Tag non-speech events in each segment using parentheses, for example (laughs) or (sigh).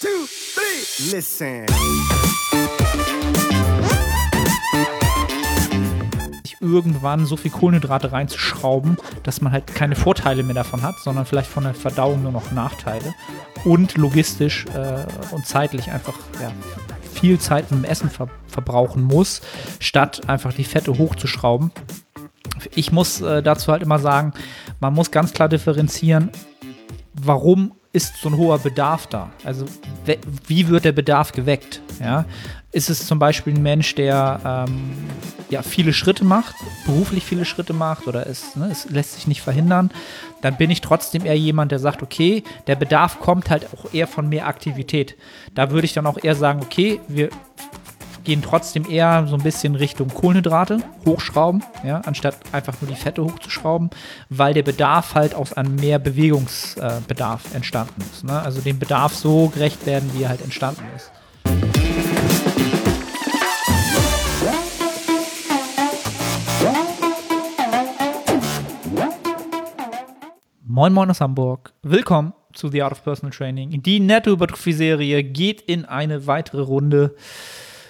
two, three. Listen. irgendwann so viel Kohlenhydrate reinzuschrauben, dass man halt keine Vorteile mehr davon hat, sondern vielleicht von der Verdauung nur noch Nachteile und logistisch äh, und zeitlich einfach ja, viel Zeit mit dem Essen ver verbrauchen muss, statt einfach die Fette hochzuschrauben. Ich muss äh, dazu halt immer sagen, man muss ganz klar differenzieren, warum ist so ein hoher Bedarf da? Also wie wird der Bedarf geweckt? Ja? Ist es zum Beispiel ein Mensch, der ähm, ja, viele Schritte macht, beruflich viele Schritte macht oder es, ne, es lässt sich nicht verhindern, dann bin ich trotzdem eher jemand, der sagt, okay, der Bedarf kommt halt auch eher von mehr Aktivität. Da würde ich dann auch eher sagen, okay, wir gehen trotzdem eher so ein bisschen Richtung Kohlenhydrate hochschrauben, ja, anstatt einfach nur die Fette hochzuschrauben, weil der Bedarf halt aus einem mehr Bewegungsbedarf äh, entstanden ist. Ne? Also dem Bedarf so gerecht werden, wie er halt entstanden ist. Moin Moin aus Hamburg. Willkommen zu The Art of Personal Training. Die Nettohypertrophie-Serie geht in eine weitere Runde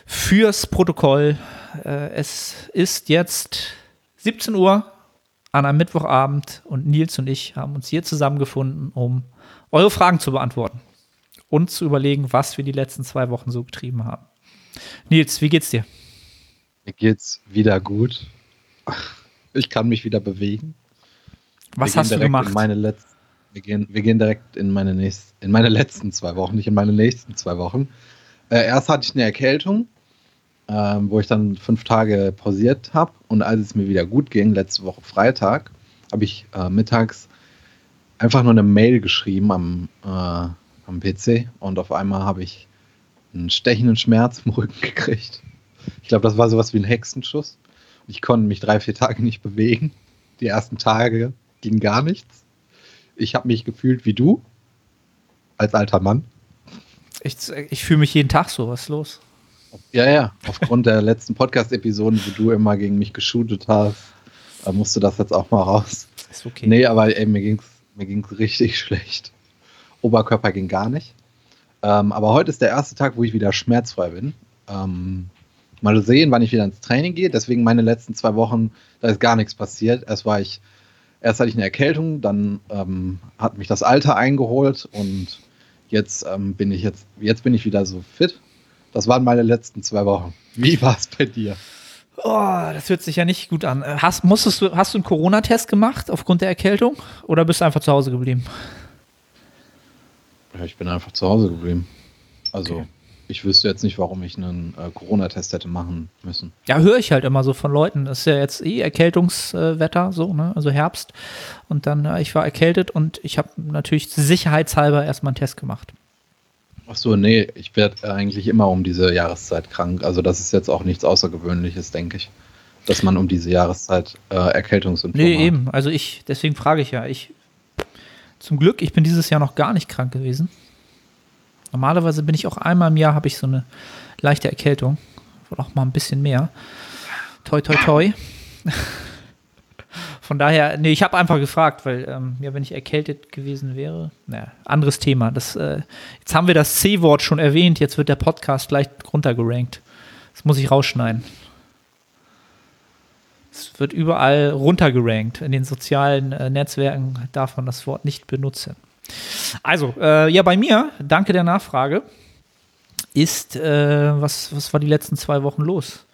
fürs Protokoll. Äh, es ist jetzt 17 Uhr an einem Mittwochabend und Nils und ich haben uns hier zusammengefunden, um eure Fragen zu beantworten und zu überlegen, was wir die letzten zwei Wochen so getrieben haben. Nils, wie geht's dir? Mir geht's wieder gut. Ich kann mich wieder bewegen. Was hast du gemacht? wir, gehen, wir gehen direkt in meine, nächst, in meine letzten zwei Wochen, nicht in meine nächsten zwei Wochen. Äh, erst hatte ich eine Erkältung ähm, wo ich dann fünf Tage pausiert habe. Und als es mir wieder gut ging, letzte Woche Freitag, habe ich äh, mittags einfach nur eine Mail geschrieben am, äh, am PC und auf einmal habe ich einen stechenden Schmerz im Rücken (laughs) gekriegt. Ich glaube, das war sowas wie ein Hexenschuss. Ich konnte mich drei, vier Tage nicht bewegen. Die ersten Tage ging gar nichts. Ich habe mich gefühlt wie du, als alter Mann. Ich, ich fühle mich jeden Tag so. Was ist los? Ja, ja. Aufgrund der letzten Podcast-Episoden, wo du immer gegen mich geshootet hast, da musste das jetzt auch mal raus. Ist okay. Nee, aber ey, mir ging's, mir ging's richtig (laughs) schlecht. Oberkörper ging gar nicht. Ähm, aber heute ist der erste Tag, wo ich wieder schmerzfrei bin. Ähm, mal sehen, wann ich wieder ins Training gehe. Deswegen meine letzten zwei Wochen, da ist gar nichts passiert. Erst war ich, erst hatte ich eine Erkältung, dann ähm, hat mich das Alter eingeholt und jetzt ähm, bin ich jetzt, jetzt bin ich wieder so fit das waren meine letzten zwei Wochen. Wie war es bei dir? Oh, das hört sich ja nicht gut an. Hast, musstest du, hast du einen Corona-Test gemacht aufgrund der Erkältung oder bist du einfach zu Hause geblieben? Ja, ich bin einfach zu Hause geblieben. Also, okay. ich wüsste jetzt nicht, warum ich einen äh, Corona-Test hätte machen müssen. Ja, höre ich halt immer so von Leuten. Das ist ja jetzt eh Erkältungswetter, äh, so, ne? Also Herbst. Und dann, äh, ich war erkältet und ich habe natürlich sicherheitshalber erstmal einen Test gemacht. Ach so, nee, ich werde eigentlich immer um diese Jahreszeit krank. Also das ist jetzt auch nichts Außergewöhnliches, denke ich, dass man um diese Jahreszeit äh, Erkältungssymptome nee, hat. Nee, eben. Also ich, deswegen frage ich ja. Ich, zum Glück, ich bin dieses Jahr noch gar nicht krank gewesen. Normalerweise bin ich auch einmal im Jahr, habe ich so eine leichte Erkältung. Oder auch mal ein bisschen mehr. Toi, toi, toi. (laughs) Von daher, nee, ich habe einfach gefragt, weil, ähm, ja, wenn ich erkältet gewesen wäre, naja, anderes Thema. Das, äh, jetzt haben wir das C-Wort schon erwähnt, jetzt wird der Podcast gleich runtergerankt. Das muss ich rausschneiden. Es wird überall runtergerankt. In den sozialen äh, Netzwerken darf man das Wort nicht benutzen. Also, äh, ja, bei mir, danke der Nachfrage, ist, äh, was, was war die letzten zwei Wochen los?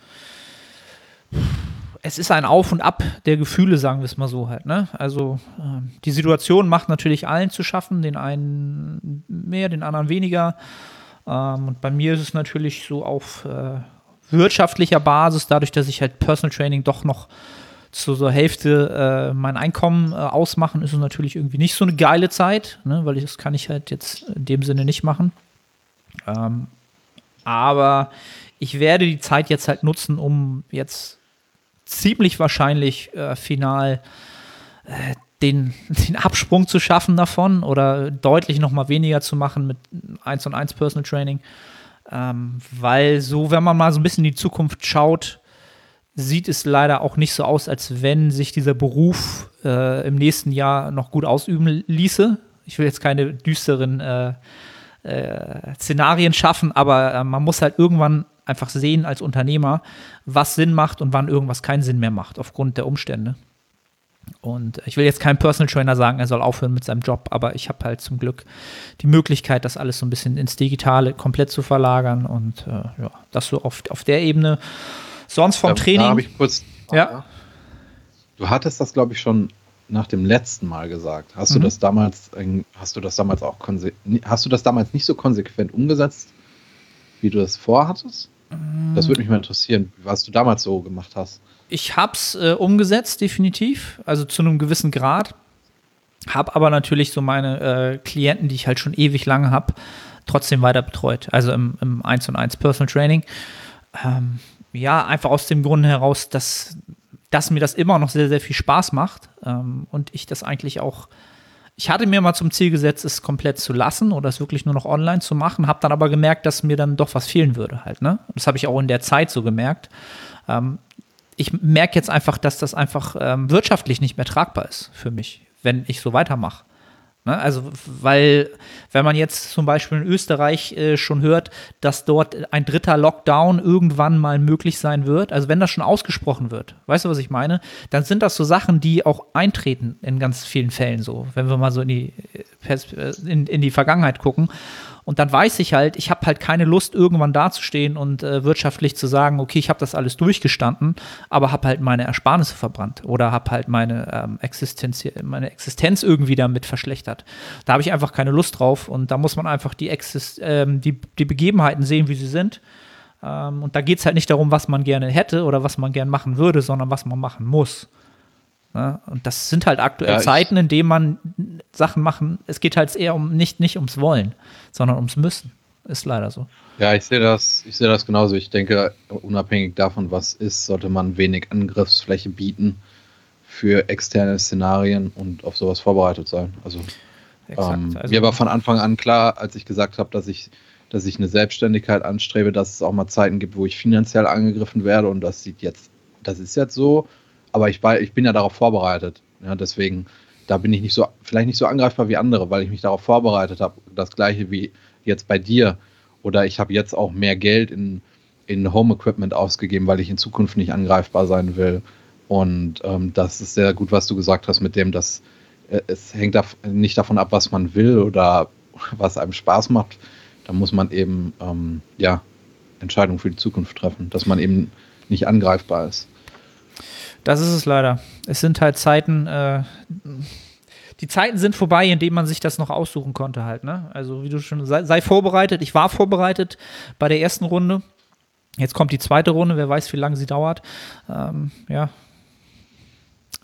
Es ist ein Auf und Ab der Gefühle, sagen wir es mal so halt. Ne? Also äh, die Situation macht natürlich allen zu schaffen, den einen mehr, den anderen weniger. Ähm, und bei mir ist es natürlich so auf äh, wirtschaftlicher Basis, dadurch, dass ich halt Personal Training doch noch zu so Hälfte äh, mein Einkommen äh, ausmachen, ist es natürlich irgendwie nicht so eine geile Zeit, ne? weil ich, das kann ich halt jetzt in dem Sinne nicht machen. Ähm, aber ich werde die Zeit jetzt halt nutzen, um jetzt ziemlich wahrscheinlich äh, final äh, den, (laughs) den Absprung zu schaffen davon oder deutlich noch mal weniger zu machen mit 1 und 1 Personal Training. Ähm, weil so, wenn man mal so ein bisschen in die Zukunft schaut, sieht es leider auch nicht so aus, als wenn sich dieser Beruf äh, im nächsten Jahr noch gut ausüben ließe. Ich will jetzt keine düsteren äh, äh, Szenarien schaffen, aber äh, man muss halt irgendwann einfach sehen als Unternehmer, was Sinn macht und wann irgendwas keinen Sinn mehr macht, aufgrund der Umstände. Und ich will jetzt keinem Personal Trainer sagen, er soll aufhören mit seinem Job, aber ich habe halt zum Glück die Möglichkeit, das alles so ein bisschen ins Digitale komplett zu verlagern und äh, ja, das so auf, auf der Ebene. Sonst vom Da- Training. Da habe ich kurz. Ja. Du hattest das, glaube ich, schon nach dem letzten Mal gesagt. Hast Mhm. du das damals, hast du das damals auch hast du das damals nicht so konsequent umgesetzt, wie du das vorhattest? Das würde mich mal interessieren, was du damals so gemacht hast. Ich habe es äh, umgesetzt, definitiv, also zu einem gewissen Grad. Habe aber natürlich so meine äh, Klienten, die ich halt schon ewig lange habe, trotzdem weiter betreut. Also im, im 1 und 1 Personal Training. Ähm, ja, einfach aus dem Grund heraus, dass, dass mir das immer noch sehr, sehr viel Spaß macht ähm, und ich das eigentlich auch. Ich hatte mir mal zum Ziel gesetzt, es komplett zu lassen oder es wirklich nur noch online zu machen, habe dann aber gemerkt, dass mir dann doch was fehlen würde halt. Ne? Das habe ich auch in der Zeit so gemerkt. Ähm, ich merke jetzt einfach, dass das einfach ähm, wirtschaftlich nicht mehr tragbar ist für mich, wenn ich so weitermache. Ne? Also, weil, wenn man jetzt zum Beispiel in Österreich äh, schon hört, dass dort ein dritter Lockdown irgendwann mal möglich sein wird, also wenn das schon ausgesprochen wird, weißt du, was ich meine? Dann sind das so Sachen, die auch eintreten in ganz vielen Fällen so, wenn wir mal so in die, äh, in, in die Vergangenheit gucken. Und dann weiß ich halt, ich habe halt keine Lust, irgendwann dazustehen und äh, wirtschaftlich zu sagen, okay, ich habe das alles durchgestanden, aber habe halt meine Ersparnisse verbrannt oder habe halt meine, ähm, Existenz, meine Existenz irgendwie damit verschlechtert. Da habe ich einfach keine Lust drauf und da muss man einfach die, Exist ähm, die, die Begebenheiten sehen, wie sie sind. Ähm, und da geht es halt nicht darum, was man gerne hätte oder was man gerne machen würde, sondern was man machen muss. Ne? Und das sind halt aktuell Ja, Zeiten, in denen man Sachen machen, es geht halt eher um nicht, nicht ums Wollen, sondern ums Müssen. Ist leider so. Ja, ich sehe das, ich sehe das genauso. Ich denke, unabhängig davon, was ist, sollte man wenig Angriffsfläche bieten für externe Szenarien und auf sowas vorbereitet sein. Also, ähm, Also, mir war von Anfang an klar, als ich gesagt habe, dass ich, dass ich eine Selbstständigkeit anstrebe, dass es auch mal Zeiten gibt, wo ich finanziell angegriffen werde und das sieht jetzt, das ist jetzt so, aber ich, ich bin ja darauf vorbereitet. Ja, deswegen, da bin ich nicht so, vielleicht nicht so angreifbar wie andere, weil ich mich darauf vorbereitet habe. Das gleiche wie jetzt bei dir. Oder ich habe jetzt auch mehr Geld in, in Home Equipment ausgegeben, weil ich in Zukunft nicht angreifbar sein will. Und ähm, das ist sehr gut, was du gesagt hast mit dem, dass äh, es hängt nicht davon ab, was man will oder (laughs) was einem Spaß macht. Da muss man eben ähm, ja, Entscheidungen für die Zukunft treffen, dass man eben nicht angreifbar ist. Das ist es leider. Es sind halt Zeiten, äh, die Zeiten sind vorbei, in denen man sich das noch aussuchen konnte halt, ne? Also wie du schon, sei, sei vorbereitet. Ich war vorbereitet bei der ersten Runde. Jetzt kommt die zweite Runde, wer weiß, wie lange sie dauert. Ähm, ja.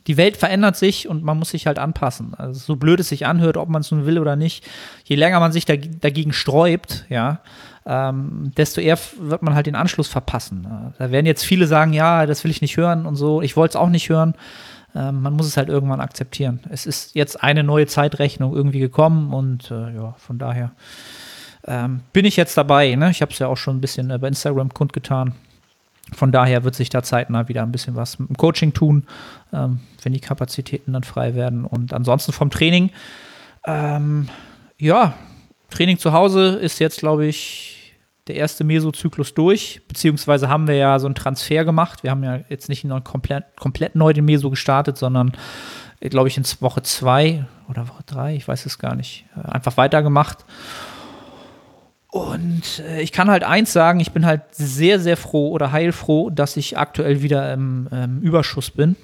Die Welt verändert sich und man muss sich halt anpassen. Also so blöd es sich anhört, ob man es nun will oder nicht, je länger man sich dag dagegen sträubt, ja, ähm, desto eher wird man halt den Anschluss verpassen. Da werden jetzt viele sagen, ja, das will ich nicht hören und so. Ich wollte es auch nicht hören. Ähm, man muss es halt irgendwann akzeptieren. Es ist jetzt eine neue Zeitrechnung irgendwie gekommen und äh, ja, von daher ähm, bin ich jetzt dabei. Ne? Ich habe es ja auch schon ein bisschen äh, bei Instagram kundgetan. Von daher wird sich da zeitnah wieder ein bisschen was mit dem Coaching tun, ähm, wenn die Kapazitäten dann frei werden. Und ansonsten vom Training, ähm, ja, Training zu Hause ist jetzt, glaube ich, der erste Mesozyklus durch, beziehungsweise haben wir ja so einen Transfer gemacht. Wir haben ja jetzt nicht komplett, komplett neu den Meso gestartet, sondern, glaube ich, in Woche zwei oder Woche drei, ich weiß es gar nicht, äh, einfach weitergemacht. Und äh, ich kann halt eins sagen, ich bin halt sehr, sehr froh oder heilfroh, dass ich aktuell wieder im ähm, Überschuss bin.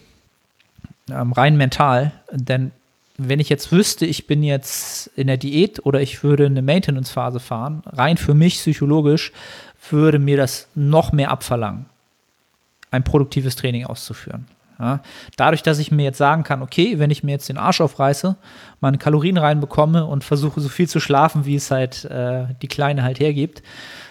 Ähm, rein mental. Denn wenn ich jetzt wüsste, ich bin jetzt in der Diät oder ich würde eine Maintenance-Phase fahren, rein für mich psychologisch, würde mir das noch mehr abverlangen, ein produktives Training auszuführen. Ja, dadurch, dass ich mir jetzt sagen kann, okay, wenn ich mir jetzt den Arsch aufreiße, meine Kalorien reinbekomme und versuche so viel zu schlafen, wie es halt äh, die Kleine halt hergibt,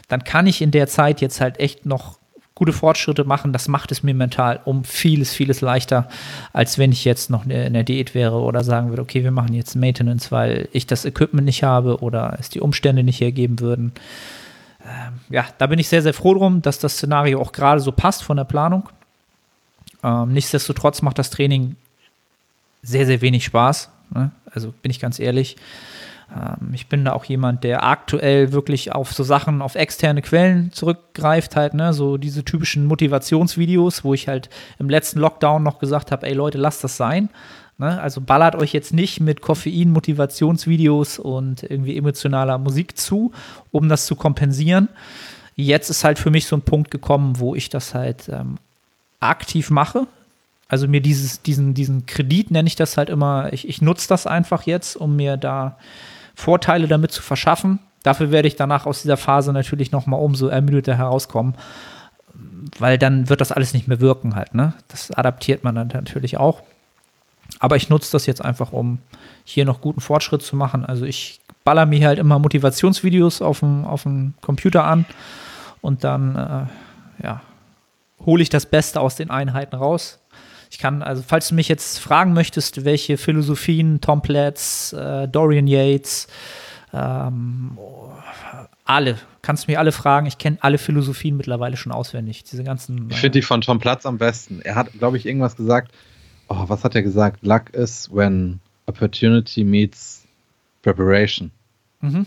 dann kann ich in der Zeit jetzt halt echt noch gute Fortschritte machen. Das macht es mir mental um vieles, vieles leichter, als wenn ich jetzt noch in der Diät wäre oder sagen würde, okay, wir machen jetzt Maintenance, weil ich das Equipment nicht habe oder es die Umstände nicht hergeben würden. Ähm, ja, da bin ich sehr, sehr froh drum, dass das Szenario auch gerade so passt von der Planung. Ähm, nichtsdestotrotz macht das Training sehr, sehr wenig Spaß. Ne? Also bin ich ganz ehrlich. Ähm, ich bin da auch jemand, der aktuell wirklich auf so Sachen, auf externe Quellen zurückgreift, halt, ne, so diese typischen Motivationsvideos, wo ich halt im letzten Lockdown noch gesagt habe, ey Leute, lasst das sein. Ne? Also ballert euch jetzt nicht mit Koffein, Motivationsvideos und irgendwie emotionaler Musik zu, um das zu kompensieren. Jetzt ist halt für mich so ein Punkt gekommen, wo ich das halt ähm, aktiv mache. Also mir dieses, diesen, diesen Kredit nenne ich das halt immer, ich, ich nutze das einfach jetzt, um mir da Vorteile damit zu verschaffen. Dafür werde ich danach aus dieser Phase natürlich noch mal umso ermüdeter herauskommen, weil dann wird das alles nicht mehr wirken halt. Ne? Das adaptiert man dann natürlich auch. Aber ich nutze das jetzt einfach, um hier noch guten Fortschritt zu machen. Also ich baller mir halt immer Motivationsvideos auf dem, auf dem Computer an und dann äh, ja, hole ich das Beste aus den Einheiten raus. Ich kann, also falls du mich jetzt fragen möchtest, welche Philosophien, Tom Platz, äh, Dorian Yates, ähm, alle, kannst du mir alle fragen. Ich kenne alle Philosophien mittlerweile schon auswendig. Diese ganzen. Ich finde die von Tom Platz am besten. Er hat, glaube ich, irgendwas gesagt. Oh, was hat er gesagt? Luck is when opportunity meets preparation. Mhm.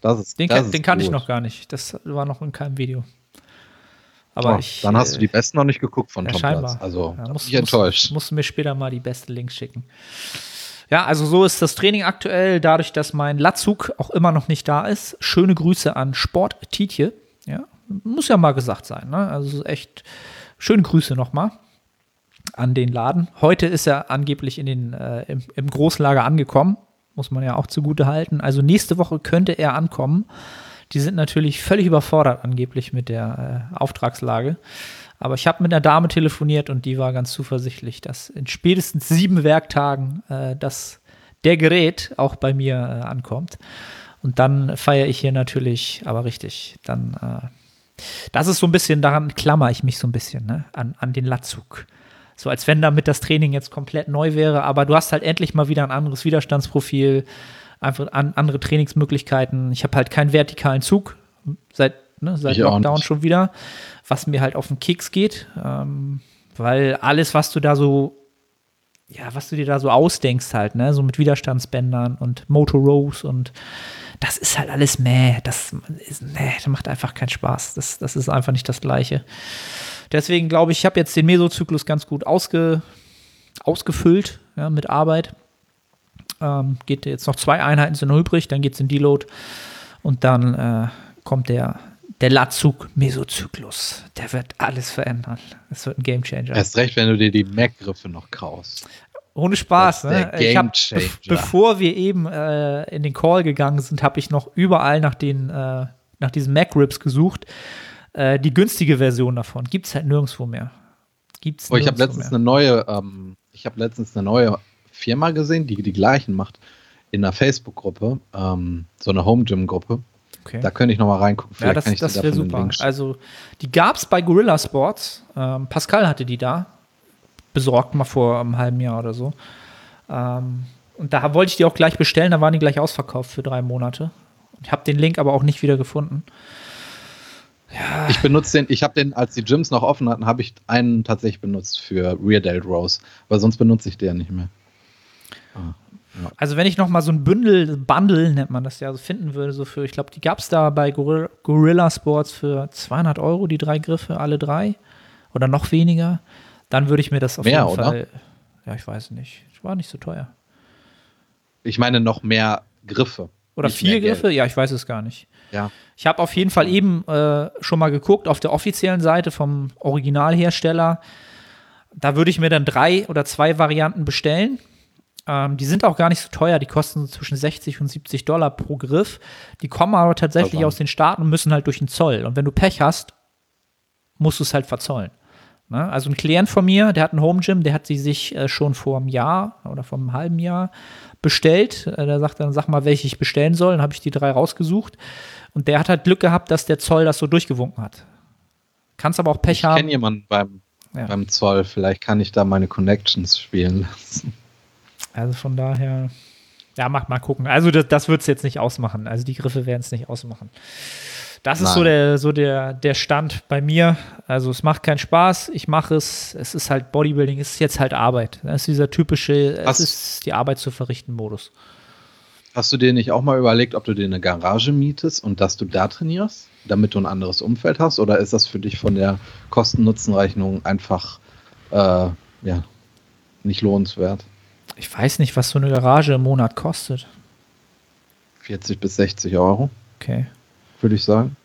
Das ist, den, das kann, ist den kannte ich gut. noch gar nicht. Das war noch in keinem Video. Aber Oh, ich. dann hast du äh, die besten noch nicht geguckt von Ja, Tom scheinbar. Platz. Also, Ja, muss- ich enttäuscht. Musst, musst du mir später mal die besten Links schicken. Ja, also so ist das Training aktuell, dadurch, dass mein Latzug auch immer noch nicht da ist. Schöne Grüße an Sport Tietje. Ja, muss ja mal gesagt sein. Ne? Also echt schöne Grüße nochmal an den Laden. Heute ist er angeblich in den, äh, im, im Großlager angekommen. Muss man ja auch zugute halten. Also nächste Woche könnte er ankommen. Die sind natürlich völlig überfordert angeblich mit der äh, Auftragslage. Aber ich habe mit einer Dame telefoniert und die war ganz zuversichtlich, dass in spätestens sieben Werktagen äh, das, der Gerät auch bei mir äh, ankommt. Und dann feiere ich hier natürlich, aber richtig, dann, äh, das ist so ein bisschen, daran klammer ich mich so ein bisschen, ne, an, an den Latzug. So als wenn damit das Training jetzt komplett neu wäre, aber du hast halt endlich mal wieder ein anderes Widerstandsprofil, einfach an, andere Trainingsmöglichkeiten. Ich habe halt keinen vertikalen Zug seit, ne, seit Ich Lockdown schon wieder, was mir halt auf den Keks geht, ähm, weil alles, was du da so, ja, was du dir da so ausdenkst halt, ne, so mit Widerstandsbändern und Motor Rows und das ist halt alles meh, das ist, nee, das macht einfach keinen Spaß. Das, das ist einfach nicht das Gleiche. Deswegen glaube ich, ich habe jetzt den Mesozyklus ganz gut ausge, ausgefüllt ja, mit Arbeit. Ähm, geht jetzt noch zwei Einheiten sind übrig, dann geht es in Deload und dann äh, kommt der, der Latzug-Mesozyklus. Der wird alles verändern. Das wird ein Gamechanger. Erst recht, wenn du dir die Mac-Griffe noch kaust. Ohne Spaß, ne? Ich hab, be bevor wir eben äh, in den Call gegangen sind, habe ich noch überall nach den äh, nach diesen Mac-Rips gesucht. Äh, die günstige Version davon gibt es halt nirgendwo mehr. Gibt's Oh, ich habe letztens mehr. eine neue, ähm, ich habe letztens eine neue Firma gesehen, die die gleichen macht in einer Facebook-Gruppe, ähm, so eine Home Gym Gruppe. Okay. Da könnte ich noch mal reingucken. Ja, Vielleicht das, kann ich das wäre super. Also, die gab es bei Gorilla Sports. Ähm, Pascal hatte die da. Besorgt mal vor einem halben Jahr oder so. Ähm, und da wollte ich die auch gleich bestellen. Da waren die gleich ausverkauft für drei Monate. Ich habe den Link aber auch nicht wieder gefunden. Ich benutze den, ich habe den, als die Gyms noch offen hatten, habe ich einen tatsächlich benutzt für Rear Delt Rows, weil sonst benutze ich den nicht mehr. Also wenn ich noch mal so ein Bündel, Bundle nennt man das ja, so finden würde, so für, ich glaube, die gab es da bei Gorilla, Gorilla Sports für 200 Euro, die drei Griffe, alle drei oder noch weniger, dann würde ich mir das auf Mehr, jeden oder? Fall, ja, ich weiß nicht, war nicht so teuer. Ich meine noch mehr Griffe. Oder vier mehr Geld. Griffe? Ja, ich weiß es gar nicht. Ja. Ich habe auf jeden Fall eben äh, schon mal geguckt auf der offiziellen Seite vom Originalhersteller. Da würde ich mir dann drei oder zwei Varianten bestellen. Ähm, die sind auch gar nicht so teuer. Die kosten so zwischen 60 und 70 Dollar pro Griff. Die kommen aber tatsächlich Verdammt. aus den Staaten und müssen halt durch den Zoll. Und wenn du Pech hast, musst du es halt verzollen. Ne? Also ein Klient von mir, der hat ein Home Gym, der hat sie sich äh, schon vor einem Jahr oder vor einem halben Jahr bestellt. Äh, der sagt dann, sag mal, welche ich bestellen soll. Dann habe ich die drei rausgesucht. Und der hat halt Glück gehabt, dass der Zoll das so durchgewunken hat. Kannst aber auch Pech Ich haben. kenne jemanden beim, Ja. beim Zoll, vielleicht kann ich da meine Connections spielen lassen. Also von daher, ja, mach mal gucken. Also das, das wird es jetzt nicht ausmachen. Also die Griffe werden es nicht ausmachen. Das ist so Nein. der, so der, der Stand bei mir. Also es macht keinen Spaß. Ich mache es. Es ist halt Bodybuilding, es ist jetzt halt Arbeit. Das ist dieser typische, es Hast- ist die Arbeit zu verrichten Modus. Hast du dir nicht auch mal überlegt, ob du dir eine Garage mietest und dass du da trainierst, damit du ein anderes Umfeld hast? Oder ist das für dich von der Kosten-Nutzen-Rechnung einfach äh, ja, nicht lohnenswert? Ich weiß nicht, was so eine Garage im Monat kostet. 40 bis 60 Euro, Okay. würde ich sagen.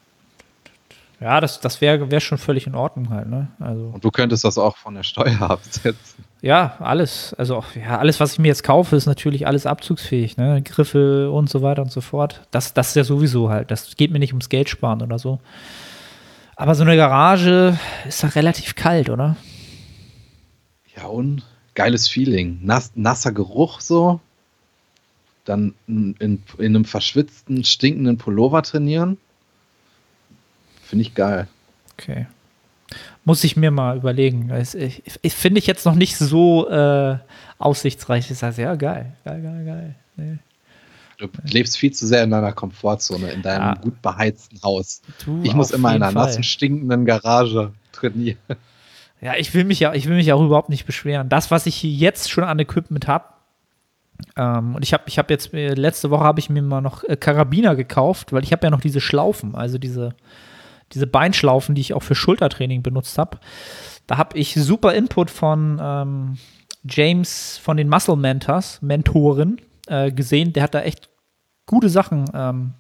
Ja, das, das wäre wär schon völlig in Ordnung halt, ne? Also. Und du könntest das auch von der Steuer (laughs) absetzen. Ja, alles. Also ja, alles, was ich mir jetzt kaufe, ist natürlich alles abzugsfähig, ne? Griffe und so weiter und so fort. Das, das ist ja sowieso halt. Das geht mir nicht ums Geld sparen oder so. Aber so eine Garage ist doch relativ kalt, oder? Ja, und geiles Feeling. Nass, nasser Geruch so. Dann in, in, in einem verschwitzten, stinkenden Pullover trainieren. Finde ich geil. Okay. Muss ich mir mal überlegen. Ich, ich finde ich jetzt noch nicht so äh, aussichtsreich. Ich sage, ja, geil, geil, geil, geil. Nee. Du lebst viel zu sehr in deiner Komfortzone, in deinem Ja. gut beheizten Haus. Du, Ich muss immer in einer Fall. nassen, stinkenden Garage trainieren. Ja, ich will mich ja, ich will mich auch überhaupt nicht beschweren. Das, was ich jetzt schon an Equipment habe, ähm, und ich habe, ich habe jetzt äh, letzte Woche habe ich mir mal noch äh, Karabiner gekauft, weil ich habe ja noch diese Schlaufen, also diese diese Beinschlaufen, die ich auch für Schultertraining benutzt habe. Da habe ich super Input von ähm, James von den Muscle Mentors, Mentoren, äh, gesehen. Der hat da echt gute Sachen ähm,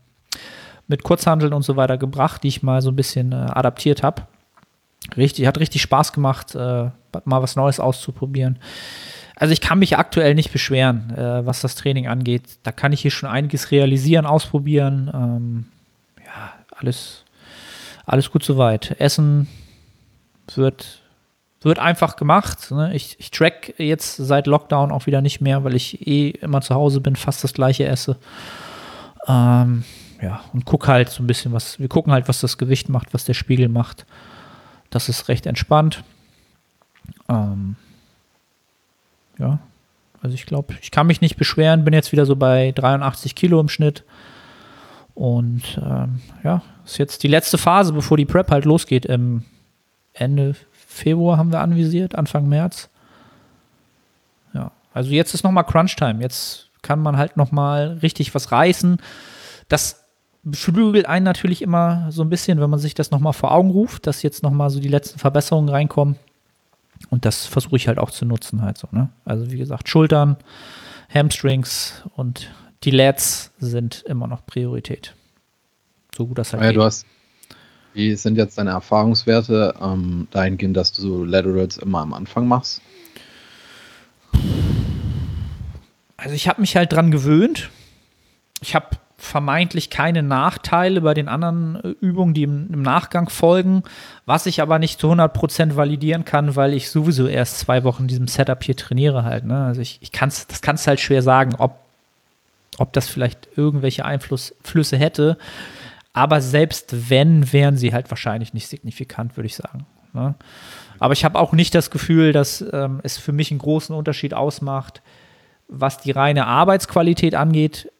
mit Kurzhandeln und so weiter gebracht, die ich mal so ein bisschen äh, adaptiert habe. Richtig, hat richtig Spaß gemacht, äh, mal was Neues auszuprobieren. Also ich kann mich aktuell nicht beschweren, äh, was das Training angeht. Da kann ich hier schon einiges realisieren, ausprobieren. Ähm, ja, alles, alles gut soweit. Essen wird, wird einfach gemacht. Ne? Ich, ich track jetzt seit Lockdown auch wieder nicht mehr, weil ich eh immer zu Hause bin, fast das gleiche esse. Ähm, ja, und guck halt so ein bisschen, was, wir gucken halt, was das Gewicht macht, was der Spiegel macht. Das ist recht entspannt. Ähm, ja, also ich glaube, ich kann mich nicht beschweren, bin jetzt wieder so bei 83 Kilo im Schnitt. Und ähm, ja, ist jetzt die letzte Phase, bevor die Prep halt losgeht. Im Ende Februar haben wir anvisiert, Anfang März. Ja, also jetzt ist nochmal Crunch-Time. Jetzt kann man halt nochmal richtig was reißen. Das beflügelt einen natürlich immer so ein bisschen, wenn man sich das nochmal vor Augen ruft, dass jetzt nochmal so die letzten Verbesserungen reinkommen. Und das versuche ich halt auch zu nutzen halt so, ne? Also wie gesagt, Schultern, Hamstrings und die Lats sind immer noch Priorität. So gut das halt Ja, geht. du hast. Wie sind jetzt deine Erfahrungswerte ähm, dahingehend, dass du so Laterals immer am Anfang machst? Also ich habe mich halt dran gewöhnt. Ich habe vermeintlich keine Nachteile bei den anderen äh, Übungen, die im, im Nachgang folgen, was ich aber nicht zu 100% validieren kann, weil ich sowieso erst zwei Wochen in diesem Setup hier trainiere halt. Ne? Also ich, ich kann's, das kannst halt schwer sagen, ob, ob das vielleicht irgendwelche Einflüsse hätte. Aber selbst wenn, wären sie halt wahrscheinlich nicht signifikant, würde ich sagen. Ne? Aber ich habe auch nicht das Gefühl, dass ähm, es für mich einen großen Unterschied ausmacht, was die reine Arbeitsqualität angeht,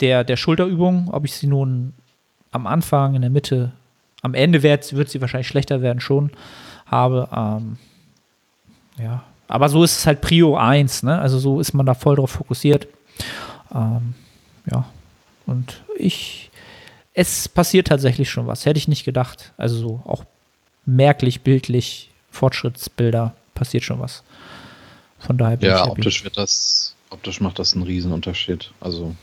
der, der Schulterübung, ob ich sie nun am Anfang, in der Mitte, am Ende wird, wird sie wahrscheinlich schlechter werden schon habe. Ähm, ja, aber so ist es halt Prio 1, ne? Also so ist man da voll drauf fokussiert. Ähm, ja, und ich, es passiert tatsächlich schon was. Hätte ich nicht gedacht. Also so auch merklich, bildlich, Fortschrittsbilder, passiert schon was. Von daher bin ich Ja, happy. optisch wird das, optisch macht das einen Riesenunterschied. Also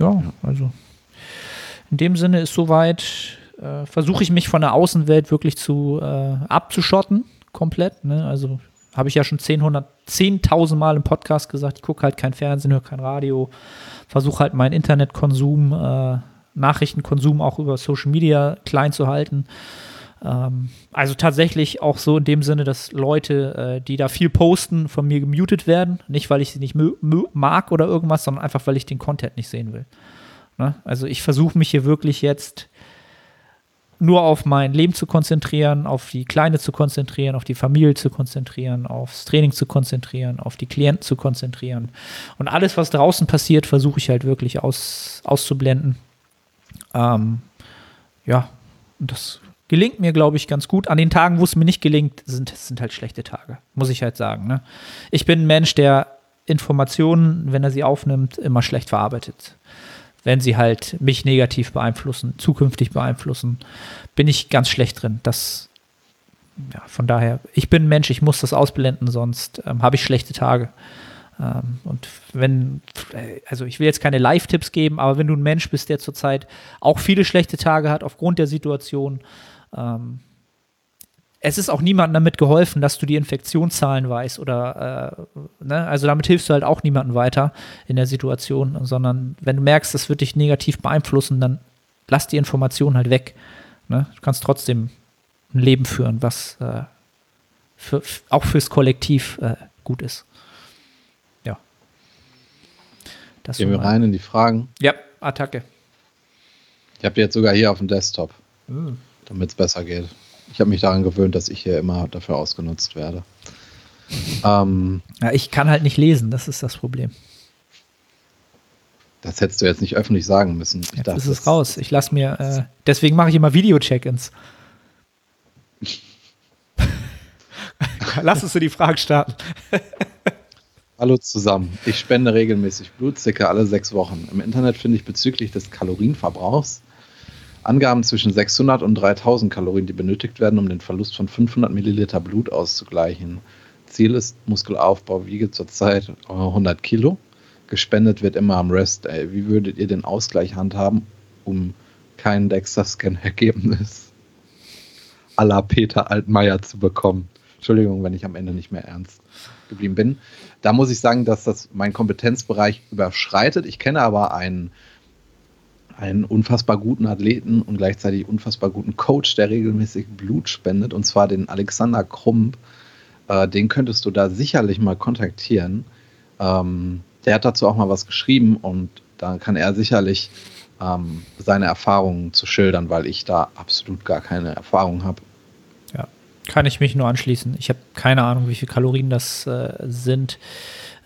Ja, also in dem Sinne ist soweit, äh, versuche ich mich von der Außenwelt wirklich zu äh, abzuschotten, komplett. Ne? Also habe ich ja schon 10, 100, 10.000 Mal im Podcast gesagt, ich gucke halt kein Fernsehen, höre kein Radio, versuche halt meinen Internetkonsum, äh, Nachrichtenkonsum auch über Social Media klein zu halten. Ähm, also tatsächlich auch so in dem Sinne, dass Leute, äh, die da viel posten, von mir gemutet werden. Nicht, weil ich sie nicht mag oder irgendwas, sondern einfach, weil ich den Content nicht sehen will. Ne? Also ich versuche mich hier wirklich jetzt nur auf mein Leben zu konzentrieren, auf die Kleine zu konzentrieren, auf die Familie zu konzentrieren, aufs Training zu konzentrieren, auf die Klienten zu konzentrieren. Und alles, was draußen passiert, versuche ich halt wirklich aus, auszublenden. Ähm, ja, das gelingt mir, glaube ich, ganz gut. An den Tagen, wo es mir nicht gelingt, sind, sind halt schlechte Tage, muss ich halt sagen. Ne? Ich bin ein Mensch, der Informationen, wenn er sie aufnimmt, immer schlecht verarbeitet. Wenn sie halt mich negativ beeinflussen, zukünftig beeinflussen, bin ich ganz schlecht drin. Das, ja, von daher, ich bin ein Mensch, ich muss das ausblenden, sonst ähm, habe ich schlechte Tage. Ähm, und wenn, also ich will jetzt keine Live-Tipps geben, aber wenn du ein Mensch bist, der zurzeit auch viele schlechte Tage hat aufgrund der Situation, ähm, es ist auch niemandem damit geholfen, dass du die Infektionszahlen weißt oder äh, ne? also damit hilfst du halt auch niemandem weiter in der Situation, sondern wenn du merkst, das wird dich negativ beeinflussen, dann lass die Information halt weg. Ne? Du kannst trotzdem ein Leben führen, was äh, für, auch fürs Kollektiv äh, gut ist. Ja. Das Gehen wir rein in die Fragen. Ja, Attacke. Ich habe die jetzt sogar hier auf dem Desktop, mhm. Damit es besser geht. Ich habe mich daran gewöhnt, dass ich hier immer dafür ausgenutzt werde. Ähm, ja, ich kann halt nicht lesen, das ist das Problem. Das hättest du jetzt nicht öffentlich sagen müssen. Ich jetzt dachte, ist es raus. Ich lasse mir, äh, deswegen mache ich immer Video-Check-ins. (laughs) Lass uns die Frage starten. Hallo zusammen. Ich spende regelmäßig Blut, circa alle sechs Wochen. Im Internet finde ich bezüglich des Kalorienverbrauchs Angaben zwischen 600 und 3000 Kalorien, die benötigt werden, um den Verlust von 500 Milliliter Blut auszugleichen. Ziel ist Muskelaufbau, wiege zurzeit 100 Kilo. Gespendet wird immer am Rest Day. Wie würdet ihr den Ausgleich handhaben, um kein Dexter-Scan-Ergebnis (laughs) à la Peter Altmaier zu bekommen? Entschuldigung, wenn ich am Ende nicht mehr ernst geblieben bin. Da muss ich sagen, dass das meinen Kompetenzbereich überschreitet. Ich kenne aber einen einen unfassbar guten Athleten und gleichzeitig unfassbar guten Coach, der regelmäßig Blut spendet, und zwar den Alexander Krump. Äh, den könntest du da sicherlich mal kontaktieren. Ähm, der hat dazu auch mal was geschrieben und da kann er sicherlich ähm, seine Erfahrungen zu schildern, weil ich da absolut gar keine Erfahrung habe. Kann ich mich nur anschließen. Ich habe keine Ahnung, wie viele Kalorien das äh, sind.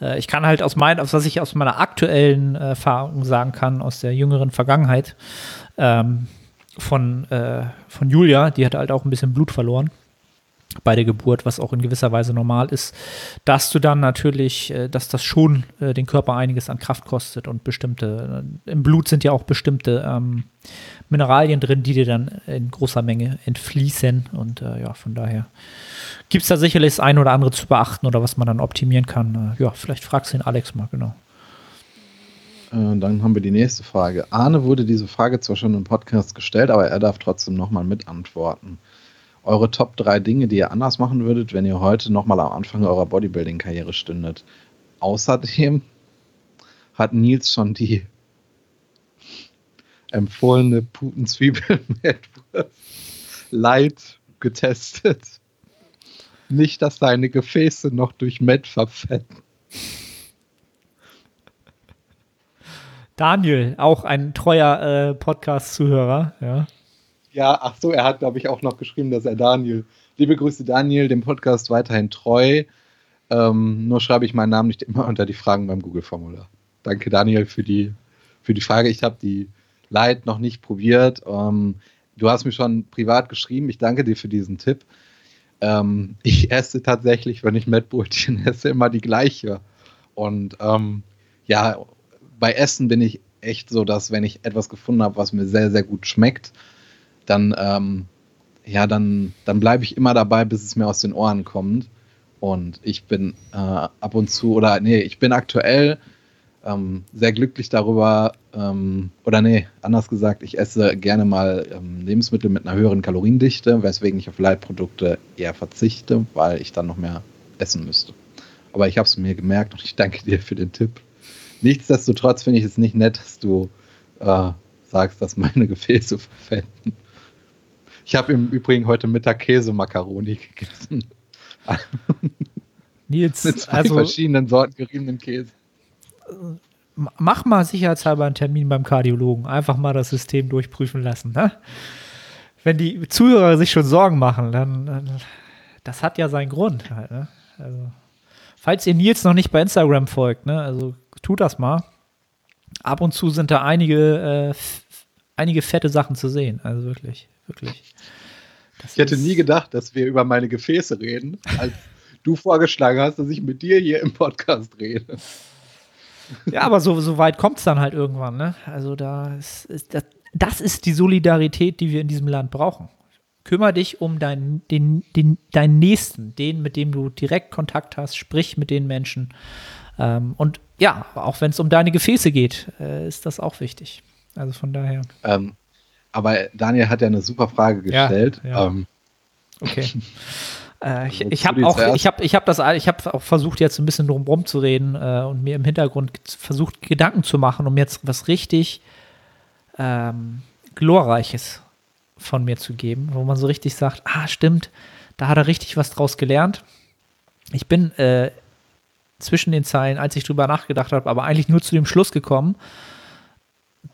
Äh, ich kann halt aus meinen, aus was ich aus meiner aktuellen Erfahrung sagen kann, aus der jüngeren Vergangenheit, ähm, von, äh, von Julia, die hat halt auch ein bisschen Blut verloren bei der Geburt, was auch in gewisser Weise normal ist, dass du dann natürlich, äh, dass das schon äh, den Körper einiges an Kraft kostet und bestimmte, äh, im Blut sind ja auch bestimmte ähm, Mineralien drin, die dir dann in großer Menge entfließen und äh, ja, von daher gibt es da sicherlich das ein oder andere zu beachten oder was man dann optimieren kann. Ja, vielleicht fragst du den Alex mal, genau. Dann haben wir die nächste Frage. Arne wurde diese Frage zwar schon im Podcast gestellt, aber er darf trotzdem nochmal mitantworten. Eure Top 3 Dinge, die ihr anders machen würdet, wenn ihr heute nochmal am Anfang eurer Bodybuilding-Karriere stündet. Außerdem hat Nils schon die empfohlene Putenzwiebel (laughs) Light getestet. Nicht, dass seine Gefäße noch durch Met verfetten. Daniel, auch ein treuer äh, Podcast-Zuhörer, ja. Ja, ach so, er hat, glaube ich, auch noch geschrieben, dass er Daniel. Liebe Grüße, Daniel, dem Podcast weiterhin treu. Ähm, nur schreibe ich meinen Namen nicht immer unter die Fragen beim Google-Formular. Danke, Daniel, für die, für die Frage. Ich habe die Light noch nicht probiert. Ähm, du hast mir schon privat geschrieben. Ich danke dir für diesen Tipp. Ähm, ich esse tatsächlich, wenn ich Mettbrötchen (laughs) esse, immer die gleiche. Und ähm, ja, bei Essen bin ich echt so, dass wenn ich etwas gefunden habe, was mir sehr, sehr gut schmeckt, dann, ähm, ja, dann, dann bleibe ich immer dabei, bis es mir aus den Ohren kommt. Und ich bin äh, ab und zu, oder nee, ich bin aktuell ähm, sehr glücklich darüber, ähm, oder nee, anders gesagt, ich esse gerne mal ähm, Lebensmittel mit einer höheren Kaloriendichte, weswegen ich auf Leitprodukte eher verzichte, weil ich dann noch mehr essen müsste. Aber ich habe es mir gemerkt und ich danke dir für den Tipp. Nichtsdestotrotz finde ich es nicht nett, dass du äh, sagst, dass meine (laughs) Gefäße verfetten. Ich habe im Übrigen heute Mittag Käsemakaroni gegessen. (laughs) Nils, mit zwei also, verschiedenen Sorten geriebenen Käse mach mal sicherheitshalber einen Termin beim Kardiologen. Einfach mal das System durchprüfen lassen. Ne? Wenn die Zuhörer sich schon Sorgen machen, dann, dann das hat ja seinen Grund. Halt, ne? also, falls ihr Nils noch nicht bei Instagram folgt, ne? also tut das mal. Ab und zu sind da einige, äh, einige fette Sachen zu sehen. Also wirklich, wirklich. Das ich hätte nie gedacht, dass wir über meine Gefäße reden, als du vorgeschlagen hast, dass ich mit dir hier im Podcast rede. Ja, aber so, so weit kommt es dann halt irgendwann, ne? Also da ist, ist das, das ist die Solidarität, die wir in diesem Land brauchen. Kümmer dich um deinen, den, den, deinen Nächsten, den, mit dem du direkt Kontakt hast, sprich mit den Menschen. Ähm, und ja, auch wenn es um deine Gefäße geht, äh, ist das auch wichtig. Also von daher. Ähm, aber Daniel hat ja eine super Frage gestellt. Ja, ja. Ähm, okay. (laughs) äh, ich ich habe auch, ich habe, ich habe das, ich habe auch versucht jetzt ein bisschen drum zu reden äh, und mir im Hintergrund versucht Gedanken zu machen, um jetzt was richtig ähm, glorreiches von mir zu geben, wo man so richtig sagt, ah stimmt, da hat er richtig was draus gelernt. Ich bin äh, zwischen den Zeilen, als ich drüber nachgedacht habe, aber eigentlich nur zu dem Schluss gekommen,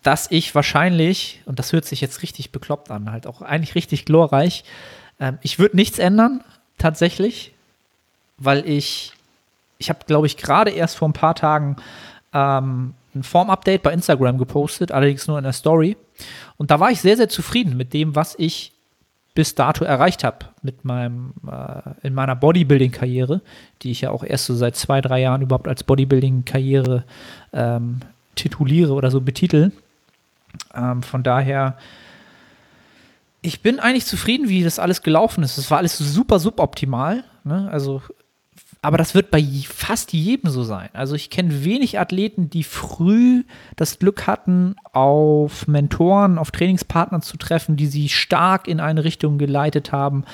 dass ich wahrscheinlich, und das hört sich jetzt richtig bekloppt an, halt auch eigentlich richtig glorreich, ähm, ich würde nichts ändern, tatsächlich, weil ich, ich habe, glaube ich, gerade erst vor ein paar Tagen ähm, ein Form-Update bei Instagram gepostet, allerdings nur in der Story. Und da war ich sehr, sehr zufrieden mit dem, was ich bis dato erreicht habe mit meinem äh, in meiner Bodybuilding-Karriere, die ich ja auch erst so seit zwei, drei Jahren überhaupt als Bodybuilding-Karriere ähm, tituliere oder so betitel. Ähm, von daher, ich bin eigentlich zufrieden, wie das alles gelaufen ist. Es war alles super suboptimal. Ne? Also, aber das wird bei fast jedem so sein. Also ich kenne wenig Athleten, die früh das Glück hatten, auf Mentoren, auf Trainingspartner zu treffen, die sie stark in eine Richtung geleitet haben,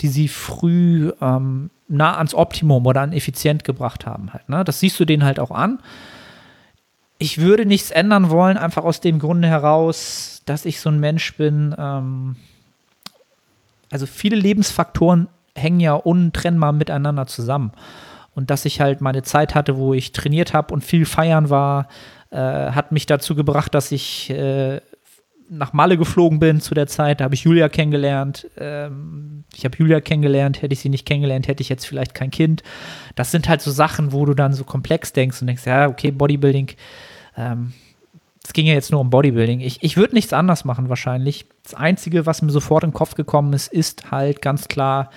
die sie früh ähm, nah ans Optimum oder an effizient gebracht haben. Halt, ne? Das siehst du denen halt auch an ich würde nichts ändern wollen, einfach aus dem Grunde heraus, dass ich so ein Mensch bin. Ähm, also viele Lebensfaktoren hängen ja untrennbar miteinander zusammen. Und dass ich halt meine Zeit hatte, wo ich trainiert habe und viel feiern war, äh, hat mich dazu gebracht, dass ich äh, nach Malle geflogen bin zu der Zeit. Da habe ich Julia kennengelernt. Ähm, ich habe Julia kennengelernt. Hätte ich sie nicht kennengelernt, hätte ich jetzt vielleicht kein Kind. Das sind halt so Sachen, wo du dann so komplex denkst und denkst, ja, okay, Bodybuilding ähm, es ging ja jetzt nur um Bodybuilding. Ich, ich würde nichts anders machen wahrscheinlich. Das Einzige, was mir sofort in den Kopf gekommen ist, ist halt ganz klar,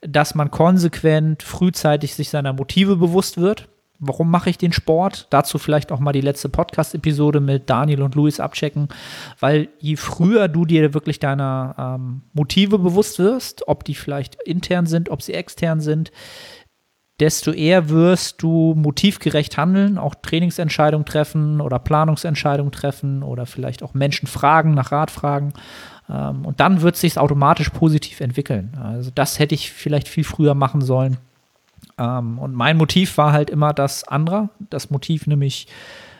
dass man konsequent frühzeitig sich seiner Motive bewusst wird. Warum mache ich den Sport? Dazu vielleicht auch mal die letzte Podcast-Episode mit Daniel und Luis abchecken, weil je früher du dir wirklich deiner ähm, Motive bewusst wirst, ob die vielleicht intern sind, ob sie extern sind, desto eher wirst du motivgerecht handeln, auch Trainingsentscheidungen treffen oder Planungsentscheidungen treffen oder vielleicht auch Menschen fragen, nach Rat fragen. Ähm, und dann wird es sich automatisch positiv entwickeln. Also das hätte ich vielleicht viel früher machen sollen. Ähm, und mein Motiv war halt immer das andere, das Motiv nämlich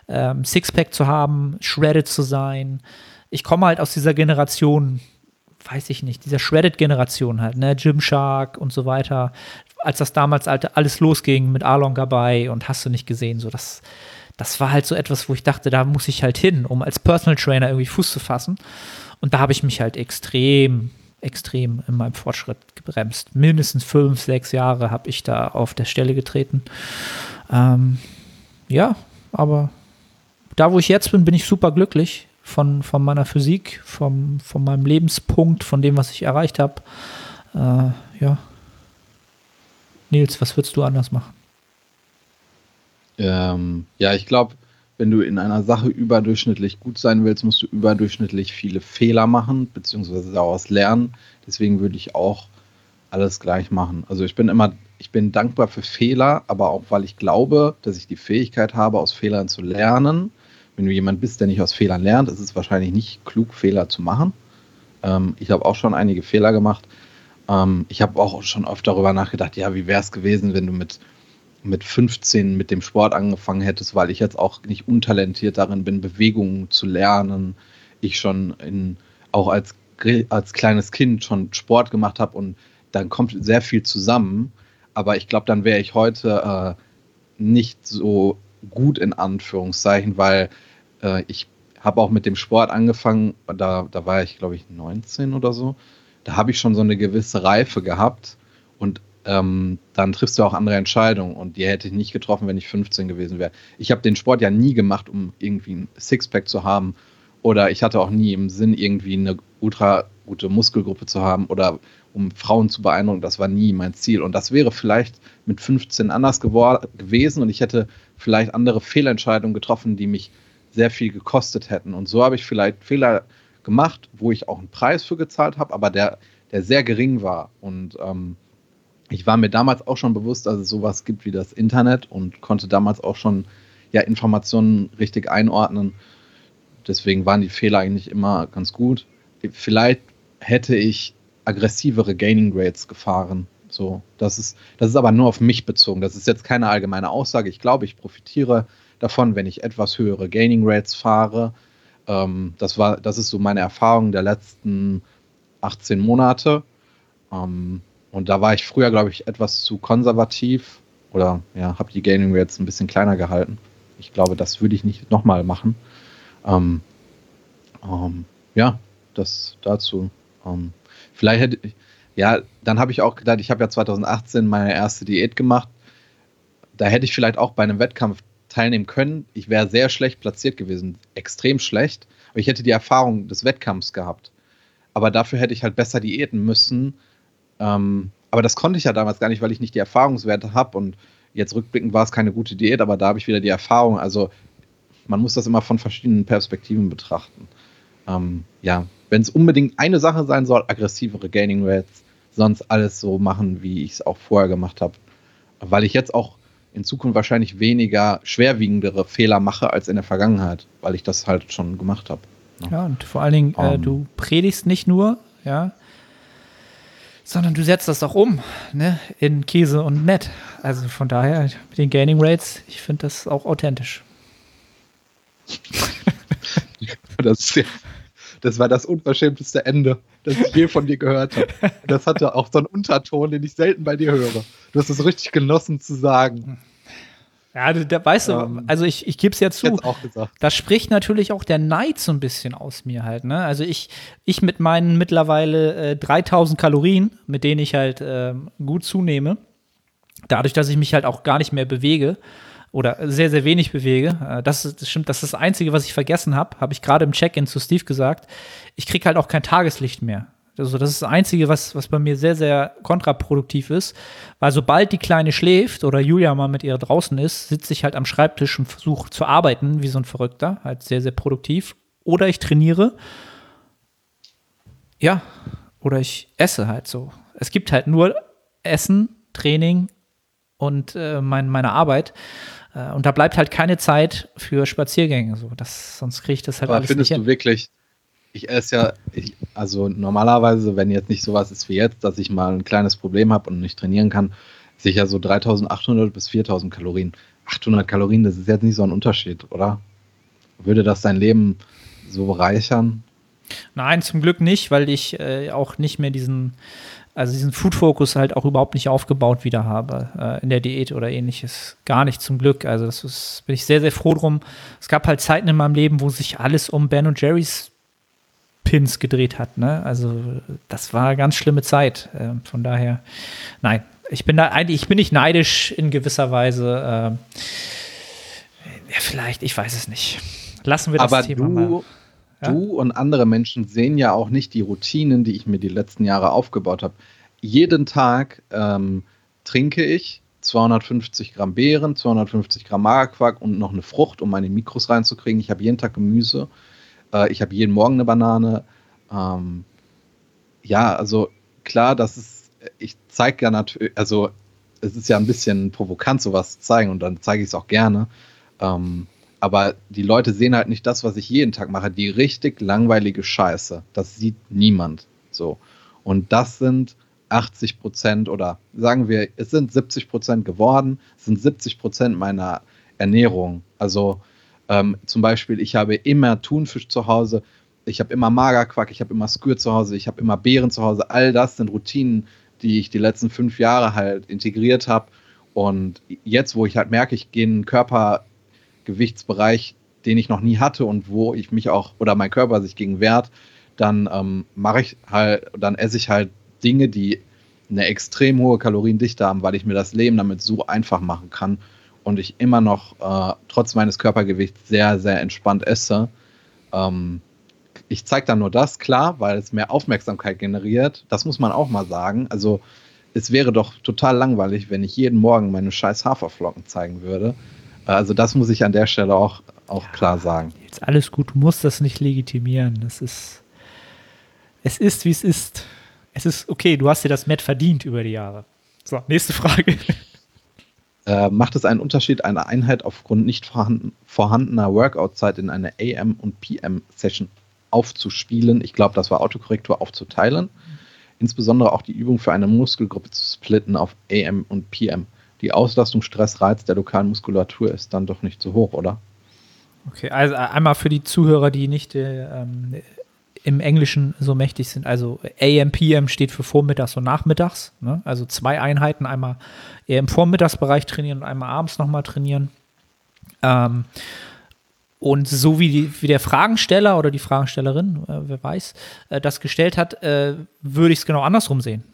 ähm, Sixpack zu haben, shredded zu sein. Ich komme halt aus dieser Generation, weiß ich nicht, dieser Shredded-Generation halt, ne, Gymshark und so weiter als das damals alles losging mit Alon Gabay und hast du nicht gesehen, so das, das war halt so etwas, wo ich dachte, da muss ich halt hin, um als Personal Trainer irgendwie Fuß zu fassen. Und da habe ich mich halt extrem, extrem in meinem Fortschritt gebremst. Mindestens fünf, sechs Jahre habe ich da auf der Stelle getreten. Ähm, ja, aber da, wo ich jetzt bin, bin ich super glücklich von, von meiner Physik, vom, von meinem Lebenspunkt, von dem, was ich erreicht habe. Äh, ja. Nils, was würdest du anders machen? Ähm, ja, ich glaube, wenn du in einer Sache überdurchschnittlich gut sein willst, musst du überdurchschnittlich viele Fehler machen, beziehungsweise daraus lernen. Deswegen würde ich auch alles gleich machen. Also ich bin immer, ich bin dankbar für Fehler, aber auch weil ich glaube, dass ich die Fähigkeit habe, aus Fehlern zu lernen. Wenn du jemand bist, der nicht aus Fehlern lernt, ist es wahrscheinlich nicht klug, Fehler zu machen. Ähm, ich habe auch schon einige Fehler gemacht, ähm, ich habe auch schon oft darüber nachgedacht, ja, wie wäre es gewesen, wenn du mit, mit 15 mit dem Sport angefangen hättest, weil ich jetzt auch nicht untalentiert darin bin, Bewegungen zu lernen. Ich schon in, auch als, als kleines Kind schon Sport gemacht habe und dann kommt sehr viel zusammen. Aber ich glaube, dann wäre ich heute äh, nicht so gut in Anführungszeichen, weil äh, ich habe auch mit dem Sport angefangen, da, da war ich, glaube ich, 19 oder so da habe ich schon so eine gewisse Reife gehabt und ähm, dann triffst du auch andere Entscheidungen und die hätte ich nicht getroffen, wenn ich 15 gewesen wäre. Ich habe den Sport ja nie gemacht, um irgendwie ein Sixpack zu haben oder ich hatte auch nie im Sinn, irgendwie eine ultra gute Muskelgruppe zu haben oder um Frauen zu beeindrucken. Das war nie mein Ziel. Und das wäre vielleicht mit 15 anders gewesen und ich hätte vielleicht andere Fehlentscheidungen getroffen, die mich sehr viel gekostet hätten. Und so habe ich vielleicht Fehler gemacht, wo ich auch einen Preis für gezahlt habe, aber der, der sehr gering war. Und ähm, ich war mir damals auch schon bewusst, dass es sowas gibt wie das Internet und konnte damals auch schon ja, Informationen richtig einordnen. Deswegen waren die Fehler eigentlich immer ganz gut. Vielleicht hätte ich aggressivere Gaining Rates gefahren. So, das ist, das ist aber nur auf mich bezogen. Das ist jetzt keine allgemeine Aussage. Ich glaube, ich profitiere davon, wenn ich etwas höhere Gaining Rates fahre. Ähm, das war, das ist so meine Erfahrung der letzten 18 Monate. Ähm, und da war ich früher, glaube ich, etwas zu konservativ oder ja, habe die Gaining Rates ein bisschen kleiner gehalten. Ich glaube, das würde ich nicht nochmal machen. Ähm, ähm, ja, das dazu. Ähm, vielleicht hätte ich, ja, dann habe ich auch gedacht, ich habe ja 2018 meine erste Diät gemacht. Da hätte ich vielleicht auch bei einem Wettkampf teilnehmen können. Ich wäre sehr schlecht platziert gewesen, extrem schlecht. Aber ich hätte die Erfahrung des Wettkampfs gehabt. Aber dafür hätte ich halt besser diäten müssen. Ähm, aber das konnte ich ja damals gar nicht, weil ich nicht die Erfahrungswerte habe. Und jetzt rückblickend war es keine gute Diät, aber da habe ich wieder die Erfahrung. Also man muss das immer von verschiedenen Perspektiven betrachten. Ähm, ja, wenn es unbedingt eine Sache sein soll, aggressivere Gaining Rates, sonst alles so machen, wie ich es auch vorher gemacht habe. Weil ich jetzt auch in Zukunft wahrscheinlich weniger schwerwiegendere Fehler mache als in der Vergangenheit, weil ich das halt schon gemacht habe. Ja. ja, und vor allen Dingen, um, äh, ähm. du predigst nicht nur, ja, sondern du setzt das auch um, ne, in Käse und Nett. Also von daher, mit den Gaining Rates, ich finde das auch authentisch. (laughs) das, ja, das, war das unverschämteste Ende, das ich je von dir gehört habe. Das hatte auch so einen Unterton, den ich selten bei dir höre. Du hast es richtig genossen zu sagen. Ja, da, weißt ähm, du, also ich, ich gebe es ja zu. Auch gesagt. Da spricht natürlich auch der Neid so ein bisschen aus mir halt. Ne? Also ich, ich mit meinen mittlerweile äh, 3000 Kalorien, mit denen ich halt äh, gut zunehme, dadurch, dass ich mich halt auch gar nicht mehr bewege, oder sehr, sehr wenig bewege. Äh, das, ist, das stimmt, das ist das Einzige, was ich vergessen habe, habe ich gerade im Check-in zu Steve gesagt. Ich kriege halt auch kein Tageslicht mehr. Also das ist das Einzige, was, was bei mir sehr, sehr kontraproduktiv ist. Weil sobald die Kleine schläft oder Julia mal mit ihr draußen ist, sitze ich halt am Schreibtisch und versuche zu arbeiten, wie so ein Verrückter. Halt sehr, sehr produktiv. Oder ich trainiere. Ja, oder ich esse halt so. Es gibt halt nur Essen, Training und äh, mein, meine Arbeit. Äh, und da bleibt halt keine Zeit für Spaziergänge. So. Das, sonst kriege ich das halt Aber alles findest nicht du wirklich, ich esse ja, ich, also normalerweise, wenn jetzt nicht sowas ist wie jetzt, dass ich mal ein kleines Problem habe und nicht trainieren kann, sicher so 3800 bis 4000 Kalorien. 800 Kalorien, das ist jetzt nicht so ein Unterschied, oder? Würde das dein Leben so bereichern? Nein, zum Glück nicht, weil ich äh, auch nicht mehr diesen also diesen Food-Fokus halt auch überhaupt nicht aufgebaut wieder habe äh, in der Diät oder ähnliches. Gar nicht zum Glück. Also das ist, bin ich sehr, sehr froh drum. Es gab halt Zeiten in meinem Leben, wo sich alles um Ben und Jerry's Pins gedreht hat. Ne? Also das war eine ganz schlimme Zeit. Äh, von daher, nein, ich bin da eigentlich, ich bin nicht neidisch in gewisser Weise. Äh, ja, vielleicht, ich weiß es nicht. Lassen wir das Aber Thema du, mal. Ja? Du und andere Menschen sehen ja auch nicht die Routinen, die ich mir die letzten Jahre aufgebaut habe. Jeden Tag ähm, trinke ich 250 Gramm Beeren, 250 Gramm Magerquark und noch eine Frucht, um meine Mikros reinzukriegen. Ich habe jeden Tag Gemüse. Äh, ich habe jeden Morgen eine Banane. Ähm, ja, also klar, das ist, ich zeige ja natürlich, also es ist ja ein bisschen provokant, sowas zu zeigen und dann zeige ich es auch gerne. Ähm, aber die Leute sehen halt nicht das, was ich jeden Tag mache, die richtig langweilige Scheiße. Das sieht niemand so. Und das sind 80 Prozent oder sagen wir, es sind 70 Prozent geworden, es sind 70 Prozent meiner Ernährung. Also ähm, zum Beispiel, ich habe immer Thunfisch zu Hause, ich habe immer Magerquark, ich habe immer Skür zu Hause, ich habe immer Beeren zu Hause. All das sind Routinen, die ich die letzten fünf Jahre halt integriert habe. Und jetzt, wo ich halt merke, ich gehe in den Körper Gewichtsbereich, den ich noch nie hatte und wo ich mich auch oder mein Körper sich gegen wehrt, dann ähm, mache ich halt, dann esse ich halt Dinge, die eine extrem hohe Kaloriendichte haben, weil ich mir das Leben damit so einfach machen kann und ich immer noch äh, trotz meines Körpergewichts sehr, sehr entspannt esse. Ähm, ich zeige dann nur das, klar, weil es mehr Aufmerksamkeit generiert. Das muss man auch mal sagen. Also es wäre doch total langweilig, wenn ich jeden Morgen meine scheiß Haferflocken zeigen würde. Also das muss ich an der Stelle auch, auch ja, klar sagen. Jetzt alles gut, du musst das nicht legitimieren. Das ist, es ist, wie es ist. Es ist okay, du hast dir das Met verdient über die Jahre. So, nächste Frage. Äh, macht es einen Unterschied, eine Einheit aufgrund nicht vorhanden, vorhandener Workout-Zeit in eine AM- und PM-Session aufzuspielen? Ich glaube, das war Autokorrektur aufzuteilen. Insbesondere auch die Übung für eine Muskelgruppe zu splitten auf AM und PM. Die Auslastung, Stress, Reiz der lokalen Muskulatur ist dann doch nicht so hoch, oder? Okay, also einmal für die Zuhörer, die nicht äh, ähm, im Englischen so mächtig sind. Also AM, steht für vormittags und nachmittags. Ne? Also zwei Einheiten, einmal eher im Vormittagsbereich trainieren und einmal abends nochmal trainieren. Ähm, und so wie, die, wie der Fragensteller oder die Fragestellerin, äh, wer weiß, äh, das gestellt hat, äh, würde ich es genau andersrum sehen.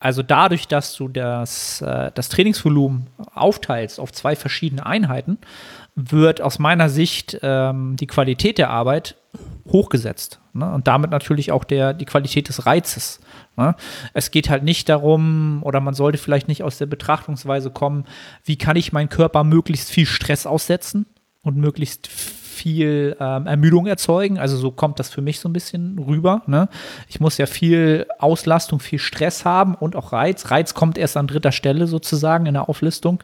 Also dadurch, dass du das, äh, das Trainingsvolumen aufteilst auf zwei verschiedene Einheiten, wird aus meiner Sicht ähm, die Qualität der Arbeit hochgesetzt. Ne? Und damit natürlich auch der, die Qualität des Reizes. Ne? Es geht halt nicht darum, oder man sollte vielleicht nicht aus der Betrachtungsweise kommen, wie kann ich meinen Körper möglichst viel Stress aussetzen und möglichst viel ähm, Ermüdung erzeugen. Also so kommt das für mich so ein bisschen rüber. Ne? Ich muss ja viel Auslastung, viel Stress haben und auch Reiz. Reiz kommt erst an dritter Stelle sozusagen in der Auflistung,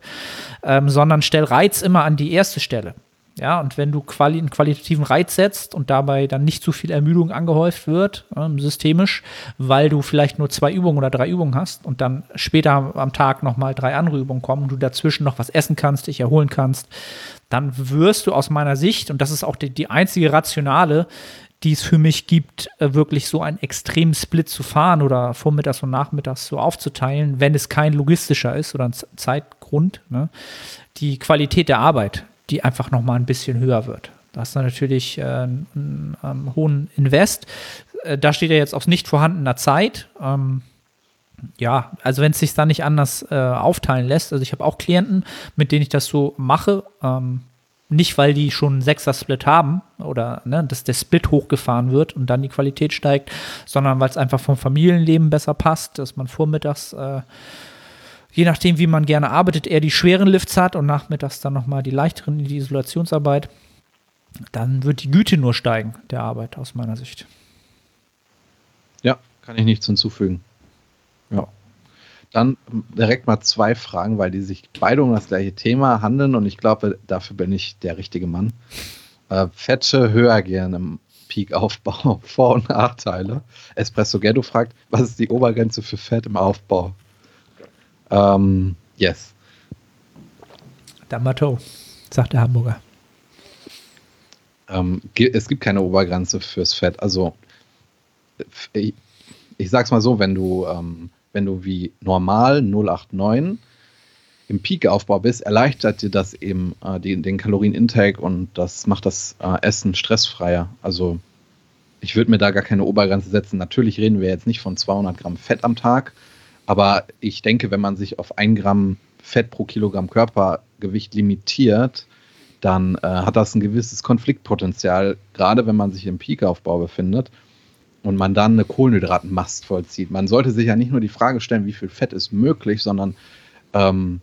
ähm, sondern stell Reiz immer an die erste Stelle. Ja, und wenn du quali einen qualitativen Reiz setzt und dabei dann nicht zu viel Ermüdung angehäuft wird, äh, systemisch, weil du vielleicht nur zwei Übungen oder drei Übungen hast und dann später am Tag nochmal drei andere Übungen kommen und du dazwischen noch was essen kannst, dich erholen kannst, dann wirst du aus meiner Sicht, und das ist auch die, die einzige Rationale, die es für mich gibt, äh, wirklich so einen extremen Split zu fahren oder vormittags und nachmittags so aufzuteilen, wenn es kein logistischer ist oder ein Zeitgrund, ne? die Qualität der Arbeit die einfach noch mal ein bisschen höher wird. Da hast du natürlich äh, einen, einen, hohen Invest. Äh, da steht ja jetzt aus nicht vorhandener Zeit. Ähm, ja, also wenn es sich da nicht anders äh, aufteilen lässt. Also ich habe auch Klienten, mit denen ich das so mache. Ähm, nicht, weil die schon einen Sechser-Split haben oder ne, dass der Split hochgefahren wird und dann die Qualität steigt, sondern weil es einfach vom Familienleben besser passt, dass man vormittags äh, je nachdem, wie man gerne arbeitet, eher die schweren Lifts hat und nachmittags dann nochmal die leichteren, die Isolationsarbeit, dann wird die Güte nur steigen der Arbeit aus meiner Sicht. Ja, kann ich nichts hinzufügen. Ja. Dann direkt mal zwei Fragen, weil die sich beide um das gleiche Thema handeln und ich glaube, dafür bin ich der richtige Mann. Äh, Fette höher gehen im Peak-Aufbau, (laughs) Vor- und Nachteile. Espresso Ghetto fragt, was ist die Obergrenze für Fett im Aufbau? Ähm, yes. D'Amato, sagt der Hamburger. Ähm, es gibt keine Obergrenze fürs Fett. Also, ich, ich sag's mal so, wenn du, ähm, wenn du wie normal 089 im Peak-Aufbau bist, erleichtert dir das eben äh, die, den Kalorienintake und das macht das äh, Essen stressfreier. Also, ich würde mir da gar keine Obergrenze setzen. Natürlich reden wir jetzt nicht von 200 Gramm Fett am Tag, aber ich denke, wenn man sich auf ein Gramm Fett pro Kilogramm Körpergewicht limitiert, dann äh, hat das ein gewisses Konfliktpotenzial, gerade wenn man sich im Peakaufbau befindet und man dann eine Kohlenhydratmast vollzieht. Man sollte sich ja nicht nur die Frage stellen, wie viel Fett ist möglich, sondern ähm,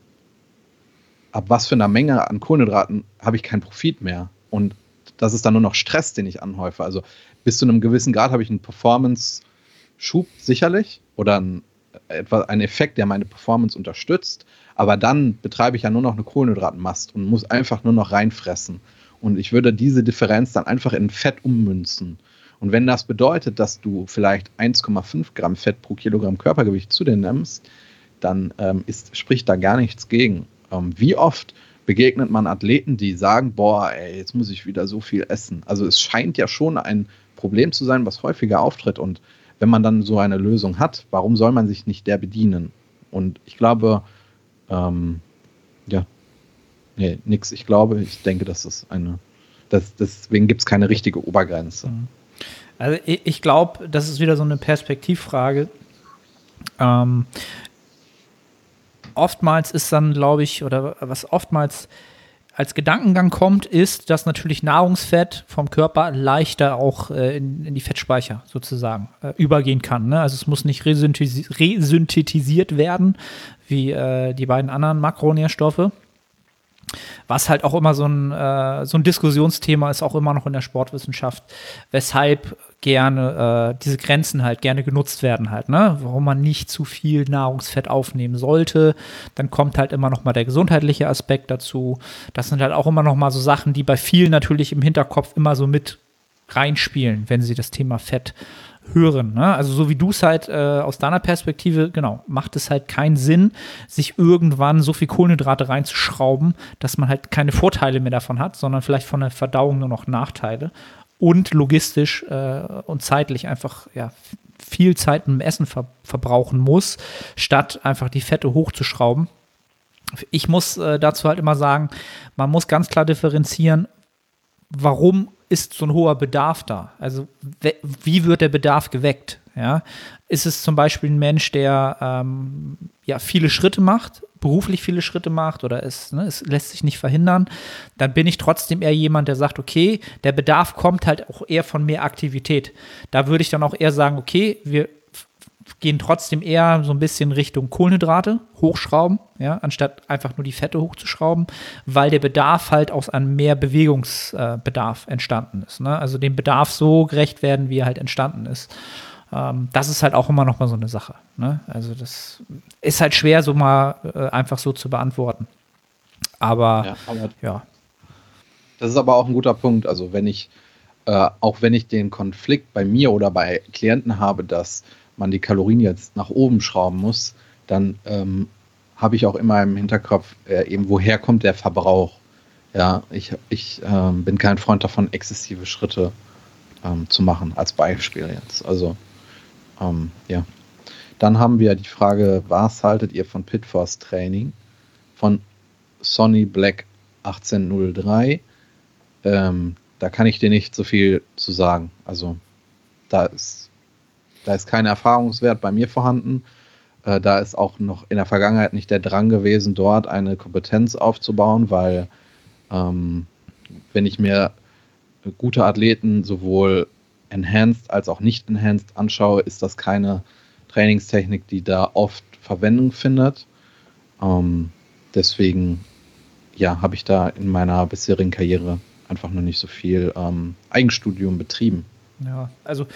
ab was für einer Menge an Kohlenhydraten habe ich keinen Profit mehr. Und das ist dann nur noch Stress, den ich anhäufe. Also bis zu einem gewissen Grad habe ich einen Performance-Schub sicherlich oder einen etwa ein Effekt, der meine Performance unterstützt. Aber dann betreibe ich ja nur noch eine Kohlenhydratmast und muss einfach nur noch reinfressen. Und ich würde diese Differenz dann einfach in Fett ummünzen. Und wenn das bedeutet, dass du vielleicht 1,5 Gramm Fett pro Kilogramm Körpergewicht zu dir nimmst, dann ähm, ist, spricht da gar nichts gegen. Ähm, wie oft begegnet man Athleten, die sagen, boah, ey, jetzt muss ich wieder so viel essen. Also es scheint ja schon ein Problem zu sein, was häufiger auftritt. Und wenn man dann so eine Lösung hat, warum soll man sich nicht der bedienen? Und ich glaube, ähm, ja, nee, nix. Ich glaube, ich denke, das ist eine, das, deswegen gibt es keine richtige Obergrenze. Mhm. Also ich, ich glaube, das ist wieder so eine Perspektivfrage. Ähm, oftmals ist dann, glaube ich, oder was oftmals als Gedankengang kommt, ist, dass natürlich Nahrungsfett vom Körper leichter auch äh, in, in, die Fettspeicher sozusagen äh, übergehen kann. Ne? Also es muss nicht resynthetisiert werden, wie äh, die beiden anderen Makronährstoffe. Was halt auch immer so ein, äh, so ein Diskussionsthema ist, auch immer noch in der Sportwissenschaft, weshalb gerne äh, diese Grenzen halt gerne genutzt werden halt, ne? Warum man nicht zu viel Nahrungsfett aufnehmen sollte. Dann kommt halt immer noch mal der gesundheitliche Aspekt dazu. Das sind halt auch immer noch mal so Sachen, die bei vielen natürlich im Hinterkopf immer so mit reinspielen, wenn sie das Thema Fett hören. Ne? Also so wie du es halt äh, aus deiner Perspektive, genau, macht es halt keinen Sinn, sich irgendwann so viel Kohlenhydrate reinzuschrauben, dass man halt keine Vorteile mehr davon hat, sondern vielleicht von der Verdauung nur noch Nachteile und logistisch äh, und zeitlich einfach ja, viel Zeit im Essen ver verbrauchen muss, statt einfach die Fette hochzuschrauben. Ich muss äh, dazu halt immer sagen, man muss ganz klar differenzieren, warum ist so ein hoher Bedarf da? Also wie wird der Bedarf geweckt? Ja? Ist es zum Beispiel ein Mensch, der ähm, ja, viele Schritte macht, beruflich viele Schritte macht oder es, ne, es lässt sich nicht verhindern, dann bin ich trotzdem eher jemand, der sagt, okay, der Bedarf kommt halt auch eher von mehr Aktivität. Da würde ich dann auch eher sagen, okay, wir gehen trotzdem eher so ein bisschen Richtung Kohlenhydrate hochschrauben, ja, anstatt einfach nur die Fette hochzuschrauben, weil der Bedarf halt aus einem mehr Bewegungsbedarf äh, entstanden ist. Ne? Also dem Bedarf so gerecht werden, wie er halt entstanden ist. Ähm, das ist halt auch immer noch mal so eine Sache. Ne? Also das ist halt schwer, so mal äh, einfach so zu beantworten. Aber ja, aber ja. Das ist aber auch ein guter Punkt. Also wenn ich, äh, auch wenn ich den Konflikt bei mir oder bei Klienten habe, dass man die Kalorien jetzt nach oben schrauben muss, dann ähm, habe ich auch immer im Hinterkopf, äh, eben woher kommt der Verbrauch. Ja, ich, ich ähm, bin kein Freund davon, exzessive Schritte ähm, zu machen, als Beispiel jetzt. Also ähm, ja. Dann haben wir die Frage, was haltet ihr von Pitforce Training? Von Sonny Black 1803. Ähm, da kann ich dir nicht so viel zu sagen. Also da ist, da ist kein Erfahrungswert bei mir vorhanden. Äh, da ist auch noch in der Vergangenheit nicht der Drang gewesen, dort eine Kompetenz aufzubauen, weil ähm, wenn ich mir gute Athleten sowohl enhanced als auch nicht enhanced anschaue, ist das keine Trainingstechnik, die da oft Verwendung findet. Ähm, deswegen, ja, habe ich da in meiner bisherigen Karriere einfach noch nicht so viel ähm, Eigenstudium betrieben. Ja, also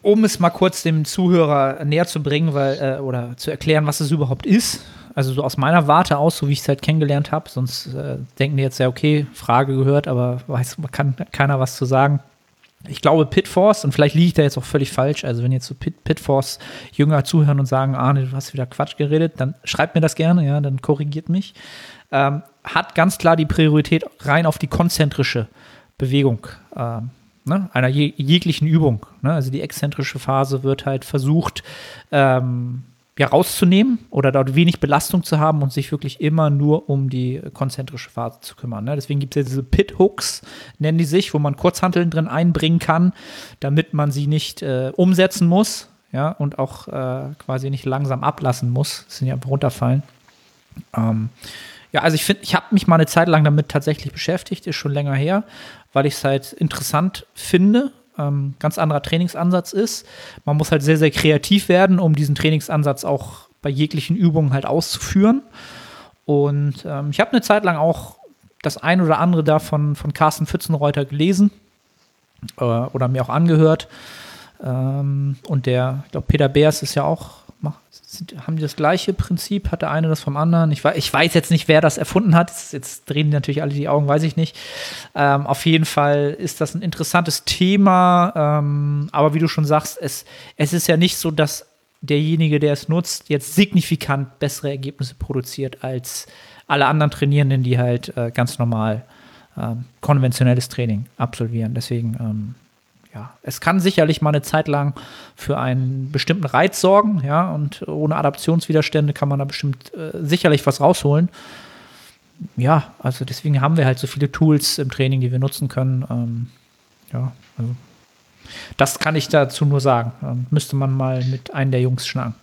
um es mal kurz dem Zuhörer näher zu bringen, weil, äh, oder zu erklären, was es überhaupt ist. Also so aus meiner Warte aus, so wie ich es halt kennengelernt habe, sonst äh, denken die jetzt ja, okay, Frage gehört, aber weiß, kann keiner was zu sagen ich glaube, Pitforce, und vielleicht liege ich da jetzt auch völlig falsch, also wenn jetzt so Pit, Pitforce Jünger zuhören und sagen, ah, du hast wieder Quatsch geredet, dann schreibt mir das gerne, ja, dann korrigiert mich. Ähm, hat ganz klar die Priorität rein auf die konzentrische Bewegung ähm, ne, einer je, jeglichen Übung. Ne? Also die exzentrische Phase wird halt versucht, ähm, ja, rauszunehmen oder dort wenig Belastung zu haben und sich wirklich immer nur um die konzentrische Phase zu kümmern. Ne? Deswegen gibt es ja diese Pit-Hooks, nennen die sich, wo man Kurzhanteln drin einbringen kann, damit man sie nicht äh, umsetzen muss ja, und auch äh, quasi nicht langsam ablassen muss. Das sind ja runterfallen. Ähm, ja, also ich finde, ich habe mich mal eine Zeit lang damit tatsächlich beschäftigt, ist schon länger her, weil ich es halt interessant finde, ähm, ganz anderer Trainingsansatz ist. Man muss halt sehr, sehr kreativ werden, um diesen Trainingsansatz auch bei jeglichen Übungen halt auszuführen. Und ähm, ich habe eine Zeit lang auch das ein oder andere davon von Carsten Pfützenreuter gelesen äh, oder mir auch angehört. Ähm, und der, ich glaube, Peter Beers ist ja auch sind, haben die das gleiche Prinzip? Hat der eine das vom anderen? Ich weiß, ich weiß jetzt nicht, wer das erfunden hat. Jetzt, jetzt drehen natürlich alle die Augen, weiß ich nicht. Ähm, auf jeden Fall ist das ein interessantes Thema. Ähm, aber wie du schon sagst, es, es ist ja nicht so, dass derjenige, der es nutzt, jetzt signifikant bessere Ergebnisse produziert als alle anderen Trainierenden, die halt äh, ganz normal äh, konventionelles Training absolvieren. Deswegen ähm, ja, es kann sicherlich mal eine Zeit lang für einen bestimmten Reiz sorgen, ja, und ohne Adaptionswiderstände kann man da bestimmt äh, sicherlich was rausholen. Ja, also deswegen haben wir halt so viele Tools im Training, die wir nutzen können. Ähm, ja, also das kann ich dazu nur sagen. Ähm, müsste man mal mit einem der Jungs schnacken.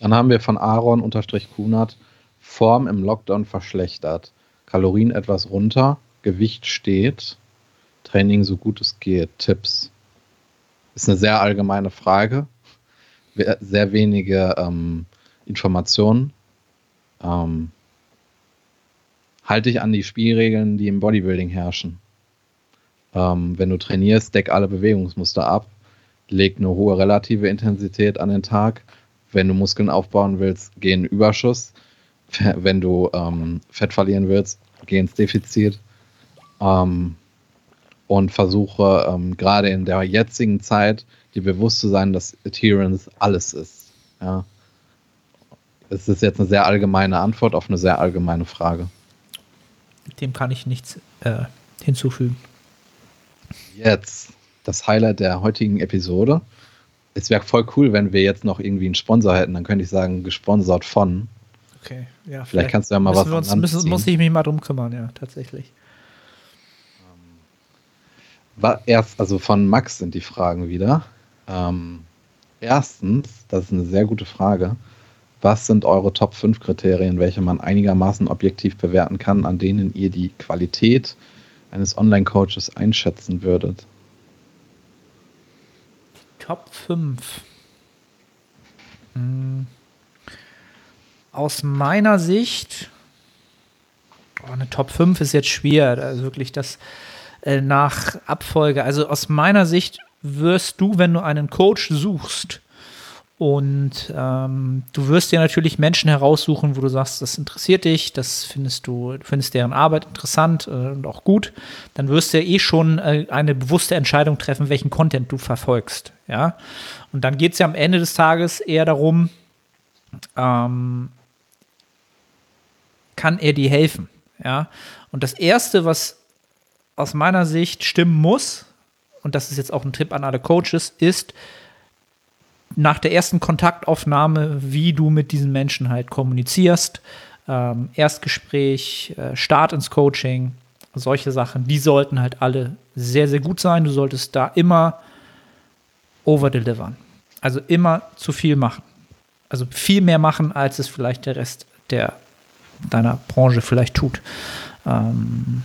Dann haben wir von Aaron-Kunert Form im Lockdown verschlechtert. Kalorien etwas runter, Gewicht steht, Training so gut es geht, Tipps. Ist eine sehr allgemeine Frage. Sehr wenige ähm, Informationen. Ähm, halte dich an die Spielregeln, die im Bodybuilding herrschen. Ähm, wenn du trainierst, deck alle Bewegungsmuster ab, leg eine hohe relative Intensität an den Tag. Wenn du Muskeln aufbauen willst, geh in Überschuss. Wenn du ähm, Fett verlieren willst, geh ins Defizit. Ähm, und versuche ähm, gerade in der jetzigen Zeit dir bewusst zu sein, dass Adherence alles ist. Ja. Es ist jetzt eine sehr allgemeine Antwort auf eine sehr allgemeine Frage. Dem kann ich nichts äh, hinzufügen. Jetzt das Highlight der heutigen Episode. Es wäre voll cool, wenn wir jetzt noch irgendwie einen Sponsor hätten. Dann könnte ich sagen, gesponsert von. Okay, ja. Vielleicht, vielleicht kannst du ja mal was wir uns, müssen, Muss ich mich mal drum kümmern, ja, tatsächlich. Erst, also von Max sind die Fragen wieder. Ähm, erstens, das ist eine sehr gute Frage. Was sind eure Top 5 Kriterien, welche man einigermaßen objektiv bewerten kann, an denen ihr die Qualität eines Online-Coaches einschätzen würdet? Top 5. Hm. Aus meiner Sicht, oh, eine Top 5 ist jetzt schwer, also wirklich das äh, nach Abfolge. Also aus meiner Sicht wirst du, wenn du einen Coach suchst, und ähm, du wirst dir natürlich Menschen heraussuchen, wo du sagst, das interessiert dich, das findest du, findest deren Arbeit interessant äh, und auch gut. Dann wirst du ja eh schon äh, eine bewusste Entscheidung treffen, welchen Content du verfolgst. Ja. Und dann geht es ja am Ende des Tages eher darum, ähm, kann er dir helfen? Ja. Und das erste, was aus meiner Sicht stimmen muss, und das ist jetzt auch ein Tipp an alle Coaches, ist, nach der ersten Kontaktaufnahme, wie du mit diesen Menschen halt kommunizierst, ähm, Erstgespräch, äh, Start ins Coaching, solche Sachen, die sollten halt alle sehr, sehr gut sein. Du solltest da immer overdelivern. Also immer zu viel machen. Also viel mehr machen, als es vielleicht der Rest der deiner Branche vielleicht tut. Ähm,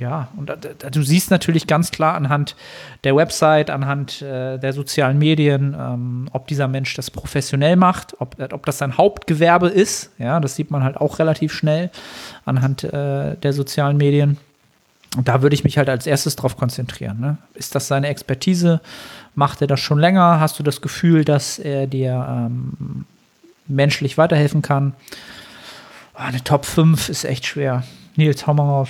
ja, und du siehst natürlich ganz klar anhand der Website, anhand äh, der sozialen Medien, ähm, ob dieser Mensch das professionell macht, ob, äh, ob das sein Hauptgewerbe ist. Ja, das sieht man halt auch relativ schnell anhand äh, der sozialen Medien. Und da würde ich mich halt als erstes drauf konzentrieren. Ne? Ist das seine Expertise? Macht er das schon länger? Hast du das Gefühl, dass er dir ähm, menschlich weiterhelfen kann? Oh, eine Top 5 ist echt schwer. Nils, hau mal raus.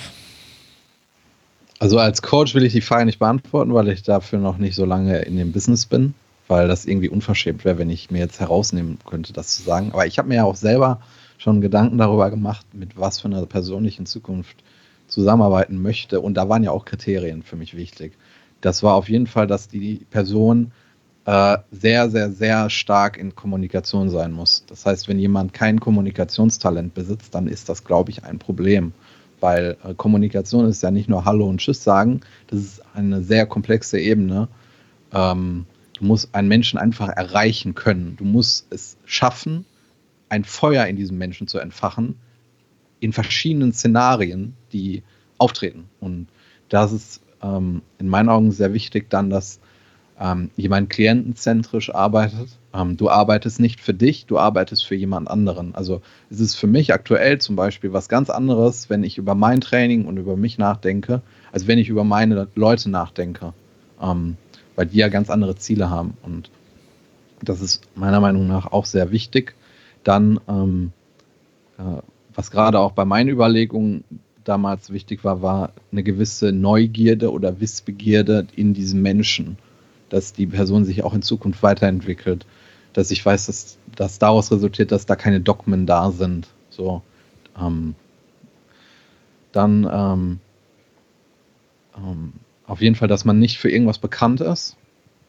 Also als Coach will ich die Frage nicht beantworten, weil ich dafür noch nicht so lange in dem Business bin, weil das irgendwie unverschämt wäre, wenn ich mir jetzt herausnehmen könnte, das zu sagen. Aber ich habe mir ja auch selber schon Gedanken darüber gemacht, mit was für einer Person ich in Zukunft zusammenarbeiten möchte. Und da waren ja auch Kriterien für mich wichtig. Das war auf jeden Fall, dass die Person äh, sehr, sehr, sehr stark in Kommunikation sein muss. Das heißt, wenn jemand kein Kommunikationstalent besitzt, dann ist das, glaube ich, ein Problem weil äh, Kommunikation ist ja nicht nur Hallo und Tschüss sagen, das ist eine sehr komplexe Ebene. Ähm, du musst einen Menschen einfach erreichen können. Du musst es schaffen, ein Feuer in diesem Menschen zu entfachen, in verschiedenen Szenarien, die auftreten. Und das ist ähm, in meinen Augen sehr wichtig, dann, dass ähm, jemand klientenzentrisch arbeitet. Ähm, du arbeitest nicht für dich, du arbeitest für jemand anderen. Also es ist für mich aktuell zum Beispiel was ganz anderes, wenn ich über mein Training und über mich nachdenke, als wenn ich über meine Leute nachdenke, ähm, weil die ja ganz andere Ziele haben. Und das ist meiner Meinung nach auch sehr wichtig. Dann, ähm, äh, was gerade auch bei meinen Überlegungen damals wichtig war, war eine gewisse Neugierde oder Wissbegierde in diesem Menschen dass die Person sich auch in Zukunft weiterentwickelt. Dass ich weiß, dass, dass daraus resultiert, dass da keine Dogmen da sind. So. Ähm, dann ähm, ähm, auf jeden Fall, dass man nicht für irgendwas bekannt ist.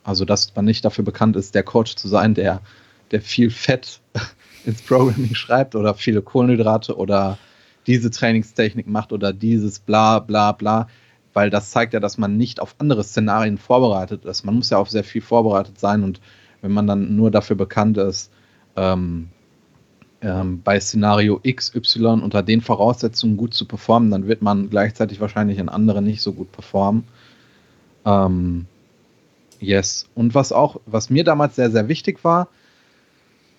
Also, dass man nicht dafür bekannt ist, der Coach zu sein, der, der viel Fett (laughs) ins Programming schreibt oder viele Kohlenhydrate oder diese Trainingstechnik macht oder dieses bla bla bla weil das zeigt ja, dass man nicht auf andere Szenarien vorbereitet ist. Man muss ja auf sehr viel vorbereitet sein und wenn man dann nur dafür bekannt ist, ähm, ähm, bei Szenario XY unter den Voraussetzungen gut zu performen, dann wird man gleichzeitig wahrscheinlich in anderen nicht so gut performen. Ähm, yes. Und was auch, was mir damals sehr, sehr wichtig war,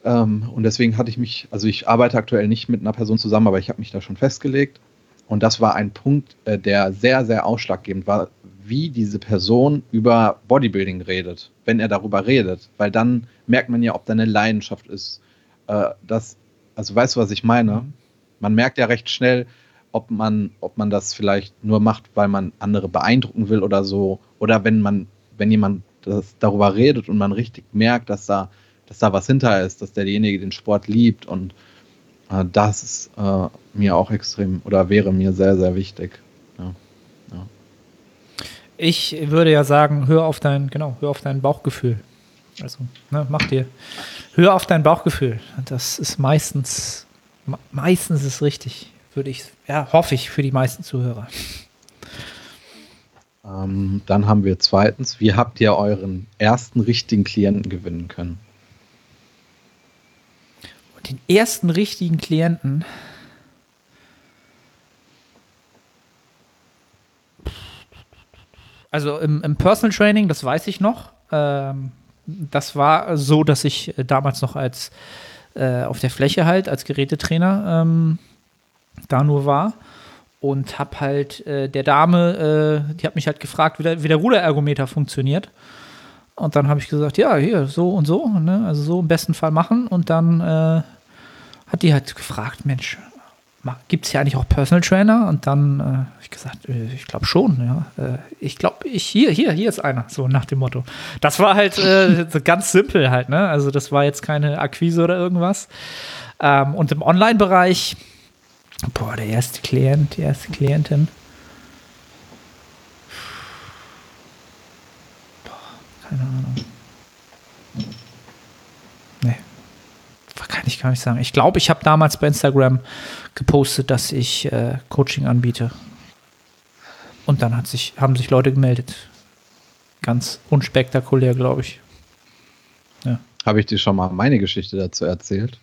ähm, und deswegen hatte ich mich, also ich arbeite aktuell nicht mit einer Person zusammen, aber ich habe mich da schon festgelegt. Und das war ein Punkt, äh, der sehr, sehr ausschlaggebend war, wie diese Person über Bodybuilding redet, wenn er darüber redet. Weil dann merkt man ja, ob da eine Leidenschaft ist. Äh, das, also weißt du, was ich meine? Man merkt ja recht schnell, ob man, ob man das vielleicht nur macht, weil man andere beeindrucken will oder so. Oder wenn man, wenn jemand das darüber redet und man richtig merkt, dass da, dass da was hinter ist, dass derjenige den Sport liebt und äh, das ist äh, mir auch extrem oder wäre mir sehr, sehr wichtig. Ja. Ich würde ja sagen, hör auf dein, genau, hör auf dein Bauchgefühl. Also, ne, mach dir, hör auf dein Bauchgefühl. Das ist meistens, meistens ist richtig, würde ich, ja, hoffe ich für die meisten Zuhörer. Ähm, dann haben wir zweitens, wie habt ihr euren ersten richtigen Klienten gewinnen können? Den ersten richtigen Klienten. Also im, im Personal Training, das weiß ich noch. Ähm, das war so, dass ich äh, damals noch als äh, auf der Fläche halt als Gerätetrainer ähm, da nur war und habe halt äh, der Dame, äh, die hat mich halt gefragt, wie der, wie der Ruderergometer funktioniert. Und dann habe ich gesagt, ja, hier, so und so, ne? also so im besten Fall machen. Und dann äh, hat die halt gefragt, Mensch, gibt es hier eigentlich auch Personal Trainer? Und dann äh, habe ich gesagt, äh, ich glaube schon, ja. Äh, ich glaube, ich, hier, hier, hier ist einer, so nach dem Motto. Das war halt äh, (laughs) ganz simpel halt, ne? Also das war jetzt keine Akquise oder irgendwas. Ähm, und im Online-Bereich Boah, der erste Klient, die erste Klientin. Boah, keine Ahnung. Nee. Kann ich gar nicht sagen. Ich glaube, ich habe damals bei Instagram gepostet, dass ich äh, Coaching anbiete. Und dann hat sich, haben sich Leute gemeldet. Ganz unspektakulär, glaube ich. Ja. Habe ich dir schon mal meine Geschichte dazu erzählt?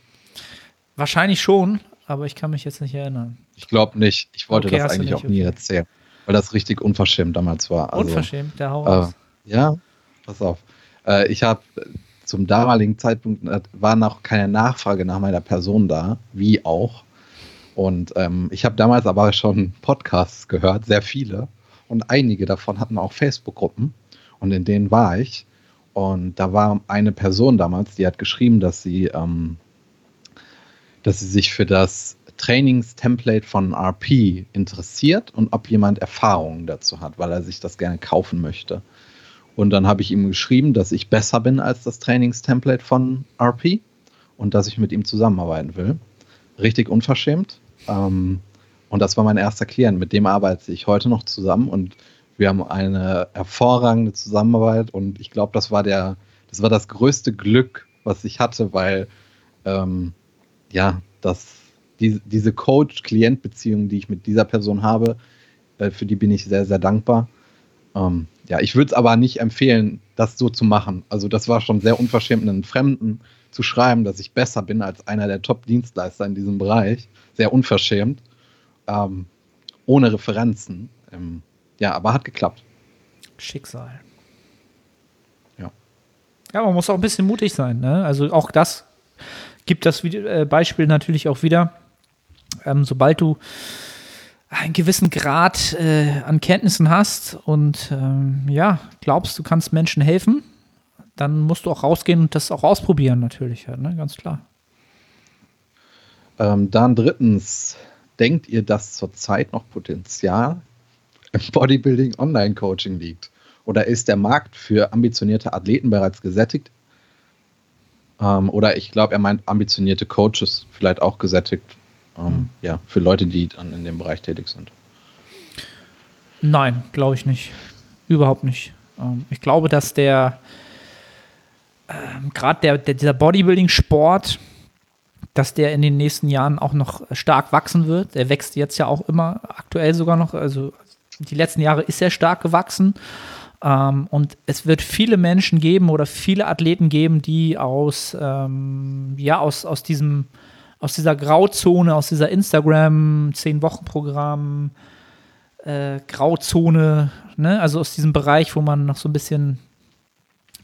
Wahrscheinlich schon, aber ich kann mich jetzt nicht erinnern. Ich glaube nicht. Ich wollte okay, das eigentlich auch nie okay. erzählen, weil das richtig unverschämt damals war. Also, unverschämt, der Hau äh, Ja, pass auf. Äh, ich habe zum damaligen Zeitpunkt äh, war noch keine Nachfrage nach meiner Person da, wie auch. Und ähm, ich habe damals aber schon Podcasts gehört, sehr viele. Und einige davon hatten auch Facebook-Gruppen. Und in denen war ich. Und da war eine Person damals, die hat geschrieben, dass sie ähm, dass sie sich für das Trainingstemplate von RP interessiert und ob jemand Erfahrungen dazu hat, weil er sich das gerne kaufen möchte. Und dann habe ich ihm geschrieben, dass ich besser bin als das Trainingstemplate von RP und dass ich mit ihm zusammenarbeiten will. Richtig unverschämt. Ähm, und das war mein erster Klient. Mit dem arbeite ich heute noch zusammen und wir haben eine hervorragende Zusammenarbeit und ich glaube, das war der, das war das größte Glück, was ich hatte, weil ähm, ja, dass die, diese Coach-Klient-Beziehung, die ich mit dieser Person habe, äh, für die bin ich sehr, sehr dankbar. Ähm, ja, ich würde es aber nicht empfehlen, das so zu machen. Also das war schon sehr unverschämt, einen Fremden zu schreiben, dass ich besser bin als einer der Top-Dienstleister in diesem Bereich. Sehr unverschämt. Ähm, ohne Referenzen. Ähm, ja, aber hat geklappt. Schicksal. Ja. Ja, man muss auch ein bisschen mutig sein. Ne? Also auch das gibt das äh, Beispiel natürlich auch wieder. Ähm, sobald du einen gewissen Grad äh, an Kenntnissen hast und ähm, ja, glaubst, du kannst Menschen helfen, dann musst du auch rausgehen und das auch ausprobieren, natürlich, halt, ne? ganz klar. Ähm, dann drittens, denkt ihr, dass zurzeit noch Potenzial im Bodybuilding Online-Coaching liegt? Oder ist der Markt für ambitionierte Athleten bereits gesättigt? Ähm, oder ich glaube, er meint ambitionierte Coaches, vielleicht auch gesättigt. Ähm. Ja, für Leute, die dann in dem Bereich tätig sind. Nein, glaube ich nicht. Überhaupt nicht. Ähm, ich glaube, dass der ähm, gerade der, der, dieser Bodybuilding-Sport, dass der in den nächsten Jahren auch noch stark wachsen wird. Der wächst jetzt ja auch immer aktuell sogar noch. Also die letzten Jahre ist er stark gewachsen. Ähm, und es wird viele Menschen geben oder viele Athleten geben, die aus, ähm, ja, aus, aus diesem aus dieser Grauzone, aus dieser Instagram, 10-Wochen-Programm, äh, Grauzone, ne? also aus diesem Bereich, wo man noch so ein bisschen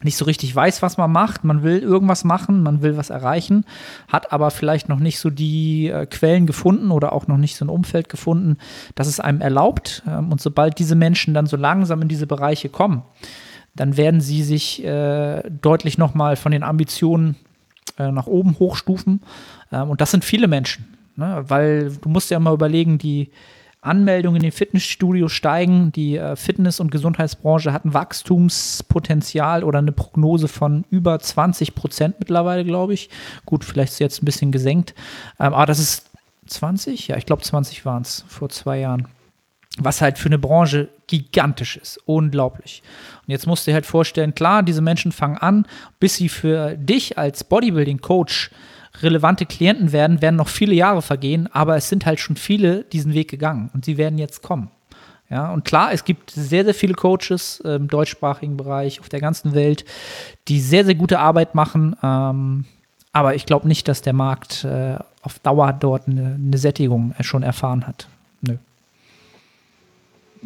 nicht so richtig weiß, was man macht. Man will irgendwas machen, man will was erreichen, hat aber vielleicht noch nicht so die äh, Quellen gefunden oder auch noch nicht so ein Umfeld gefunden, das es einem erlaubt. Ähm, und sobald diese Menschen dann so langsam in diese Bereiche kommen, dann werden sie sich äh, deutlich nochmal von den Ambitionen äh, nach oben hochstufen. Ähm, und das sind viele Menschen, ne? weil du musst ja mal überlegen, die Anmeldungen in den Fitnessstudios steigen. Die äh, Fitness- und Gesundheitsbranche hat ein Wachstumspotenzial oder eine Prognose von über 20 Prozent mittlerweile, glaube ich. Gut, vielleicht ist jetzt ein bisschen gesenkt. Ähm, aber das ist 20? Ja, ich glaube 20 waren es vor zwei Jahren. Was halt für eine Branche gigantisch ist. Unglaublich. Und jetzt musst du dir halt vorstellen, klar, diese Menschen fangen an, bis sie für dich als Bodybuilding-Coach relevante Klienten werden, werden noch viele Jahre vergehen, aber es sind halt schon viele diesen Weg gegangen und sie werden jetzt kommen. Ja, und klar, es gibt sehr, sehr viele Coaches im deutschsprachigen Bereich auf der ganzen Welt, die sehr, sehr gute Arbeit machen. Ähm, aber ich glaube nicht, dass der Markt äh, auf Dauer dort eine, eine Sättigung schon erfahren hat. Nö.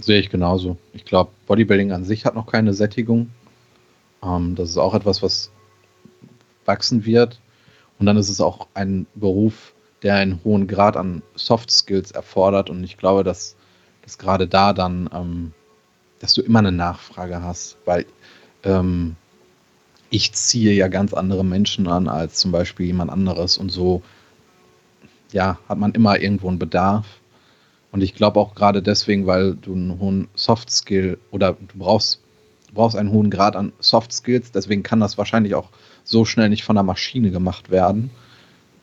Sehe ich genauso. Ich glaube, Bodybuilding an sich hat noch keine Sättigung. Ähm, das ist auch etwas, was wachsen wird. Und dann ist es auch ein Beruf, der einen hohen Grad an Soft Skills erfordert. Und ich glaube, dass, dass gerade da dann, ähm, dass du immer eine Nachfrage hast, weil ähm, ich ziehe ja ganz andere Menschen an als zum Beispiel jemand anderes. Und so, ja, hat man immer irgendwo einen Bedarf. Und ich glaube auch gerade deswegen, weil du einen hohen Soft Skill oder du brauchst, brauchst einen hohen Grad an Soft Skills, deswegen kann das wahrscheinlich auch so schnell nicht von der Maschine gemacht werden.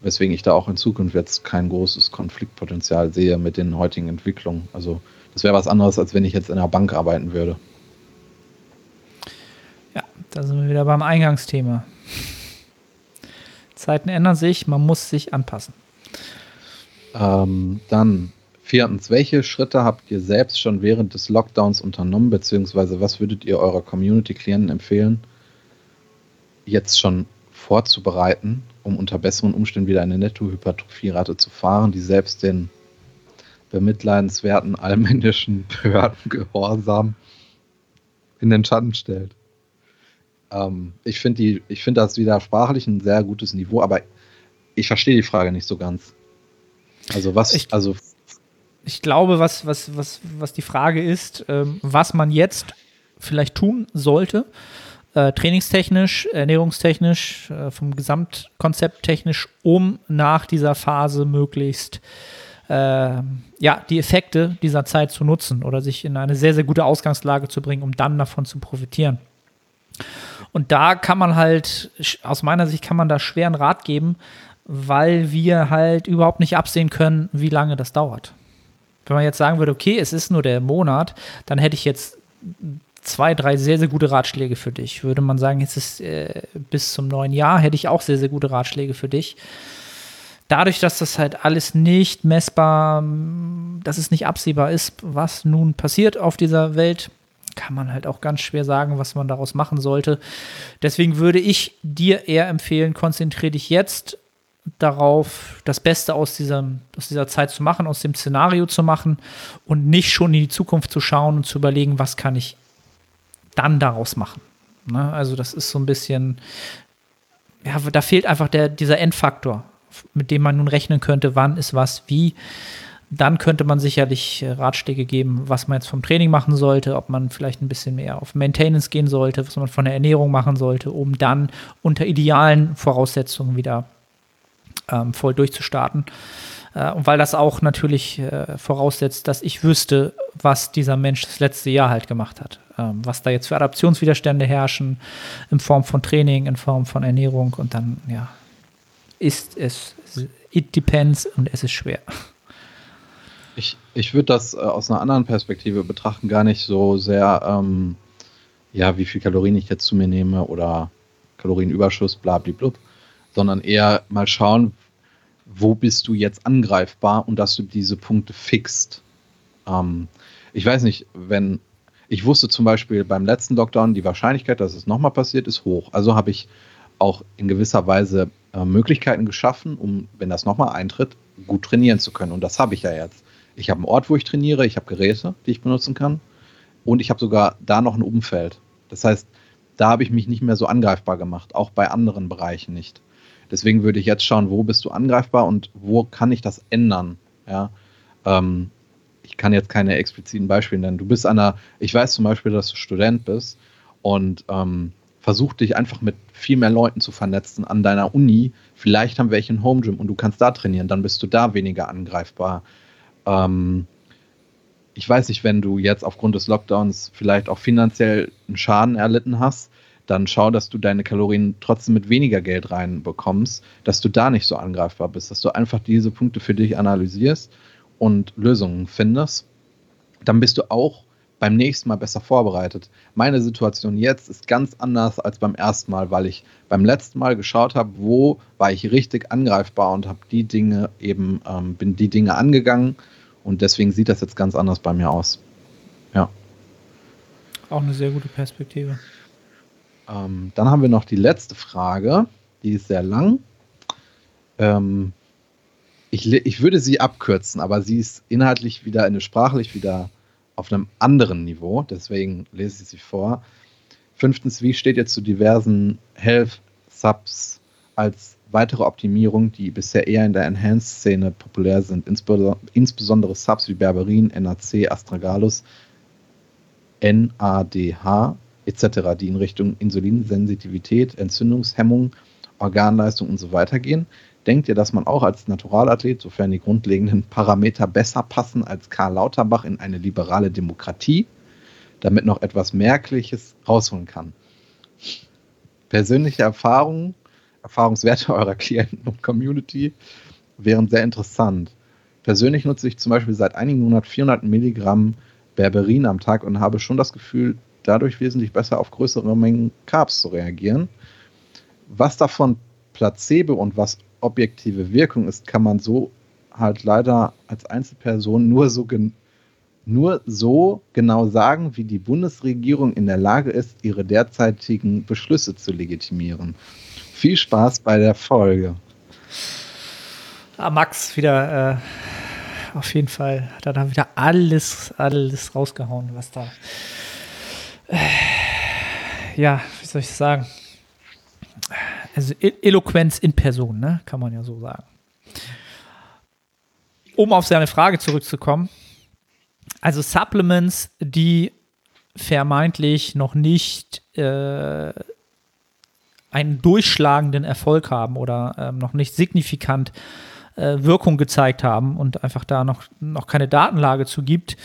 Weswegen ich da auch in Zukunft jetzt kein großes Konfliktpotenzial sehe mit den heutigen Entwicklungen. Also das wäre was anderes, als wenn ich jetzt in einer Bank arbeiten würde. Ja, da sind wir wieder beim Eingangsthema. Zeiten ändern sich, man muss sich anpassen. Ähm, dann viertens, welche Schritte habt ihr selbst schon während des Lockdowns unternommen, beziehungsweise was würdet ihr eurer Community-Klienten empfehlen, jetzt schon vorzubereiten, um unter besseren Umständen wieder eine Nettohypertrophierate zu fahren, die selbst den bemitleidenswerten allmännischen (laughs) Behördengehorsam in den Schatten stellt. Ähm, ich finde find das wieder sprachlich ein sehr gutes Niveau, aber ich verstehe die Frage nicht so ganz. Also was, ich, also ich glaube, was, was, was, was die Frage ist, ähm, was man jetzt vielleicht tun sollte, äh, trainingstechnisch, ernährungstechnisch, äh, vom Gesamtkonzept technisch, um nach dieser Phase möglichst äh, ja, die Effekte dieser Zeit zu nutzen oder sich in eine sehr, sehr gute Ausgangslage zu bringen, um dann davon zu profitieren. Und da kann man halt, aus meiner Sicht kann man da schweren Rat geben, weil wir halt überhaupt nicht absehen können, wie lange das dauert. Wenn man jetzt sagen würde, okay, es ist nur der Monat, dann hätte ich jetzt zwei, drei sehr, sehr gute Ratschläge für dich. Würde man sagen, jetzt ist äh, bis zum neuen Jahr, hätte ich auch sehr, sehr gute Ratschläge für dich. Dadurch, dass das halt alles nicht messbar, dass es nicht absehbar ist, was nun passiert auf dieser Welt, kann man halt auch ganz schwer sagen, was man daraus machen sollte. Deswegen würde ich dir eher empfehlen, konzentriere dich jetzt darauf, das Beste aus, diesem, aus dieser Zeit zu machen, aus dem Szenario zu machen und nicht schon in die Zukunft zu schauen und zu überlegen, was kann ich dann daraus machen. Ne? Also das ist so ein bisschen, ja, da fehlt einfach der, dieser Endfaktor, mit dem man nun rechnen könnte, wann ist was, wie. Dann könnte man sicherlich äh, Ratschläge geben, was man jetzt vom Training machen sollte, ob man vielleicht ein bisschen mehr auf Maintenance gehen sollte, was man von der Ernährung machen sollte, um dann unter idealen Voraussetzungen wieder ähm, voll durchzustarten. Äh, und weil das auch natürlich äh, voraussetzt, dass ich wüsste, was dieser Mensch das letzte Jahr halt gemacht hat. Ähm, was da jetzt für Adaptionswiderstände herrschen, in Form von Training, in Form von Ernährung und dann, ja, ist es, it depends und es ist schwer. Ich, ich würde das äh, aus einer anderen Perspektive betrachten, gar nicht so sehr, ähm, ja, wie viel Kalorien ich jetzt zu mir nehme oder Kalorienüberschuss, bla, bla, sondern eher mal schauen, wo bist du jetzt angreifbar und dass du diese Punkte fixst. Ähm, ich weiß nicht, wenn ich wusste zum Beispiel beim letzten Lockdown, die Wahrscheinlichkeit, dass es nochmal passiert, ist hoch. Also habe ich auch in gewisser Weise äh, Möglichkeiten geschaffen, um, wenn das nochmal eintritt, gut trainieren zu können. Und das habe ich ja jetzt. Ich habe einen Ort, wo ich trainiere, ich habe Geräte, die ich benutzen kann. Und ich habe sogar da noch ein Umfeld. Das heißt, da habe ich mich nicht mehr so angreifbar gemacht, auch bei anderen Bereichen nicht. Deswegen würde ich jetzt schauen, wo bist du angreifbar und wo kann ich das ändern. Ja, ähm, ich kann jetzt keine expliziten Beispiele nennen. Du bist einer, ich weiß zum Beispiel, dass du Student bist und ähm, versuch dich einfach mit viel mehr Leuten zu vernetzen an deiner Uni. Vielleicht haben welche ein Home Gym und du kannst da trainieren, dann bist du da weniger angreifbar. Ähm, ich weiß nicht, wenn du jetzt aufgrund des Lockdowns vielleicht auch finanziell einen Schaden erlitten hast, dann schau, dass du deine Kalorien trotzdem mit weniger Geld reinbekommst, dass du da nicht so angreifbar bist, dass du einfach diese Punkte für dich analysierst und Lösungen findest. Dann bist du auch beim nächsten Mal besser vorbereitet. Meine Situation jetzt ist ganz anders als beim ersten Mal, weil ich beim letzten Mal geschaut habe, wo war ich richtig angreifbar und habe die Dinge eben, ähm, bin die Dinge angegangen und deswegen sieht das jetzt ganz anders bei mir aus. Ja. Auch eine sehr gute Perspektive. Ähm, dann haben wir noch die letzte Frage, die ist sehr lang. Ähm, ich, ich würde sie abkürzen, aber sie ist inhaltlich wieder, eine sprachlich wieder auf einem anderen Niveau, deswegen lese ich sie vor. Fünftens, wie steht ihr zu diversen Health-Subs als weitere Optimierung, die bisher eher in der Enhanced-Szene populär sind, insbesondere Subs wie Berberin, NAC, Astragalus, NADH etc., die in Richtung Insulinsensitivität, Entzündungshemmung, Organleistung und so weiter gehen. Denkt ihr, dass man auch als Naturalathlet, sofern die grundlegenden Parameter besser passen als Karl Lauterbach in eine liberale Demokratie, damit noch etwas Merkliches rausholen kann? Persönliche Erfahrungen, Erfahrungswerte eurer Klienten und Community wären sehr interessant. Persönlich nutze ich zum Beispiel seit einigen Monaten 400 Milligramm Berberin am Tag und habe schon das Gefühl, dadurch wesentlich besser auf größere Mengen Carbs zu reagieren. Was davon Placebo und was objektive Wirkung ist, kann man so halt leider als Einzelperson nur so, nur so genau sagen, wie die Bundesregierung in der Lage ist, ihre derzeitigen Beschlüsse zu legitimieren. Viel Spaß bei der Folge. Ah, Max wieder äh, auf jeden Fall hat er da wieder alles, alles rausgehauen, was da ja, wie soll ich sagen? Also e Eloquenz in Person, ne? kann man ja so sagen. Um auf seine Frage zurückzukommen, also Supplements, die vermeintlich noch nicht äh, einen durchschlagenden Erfolg haben oder ähm, noch nicht signifikant äh, Wirkung gezeigt haben und einfach da noch, noch keine Datenlage zu gibt,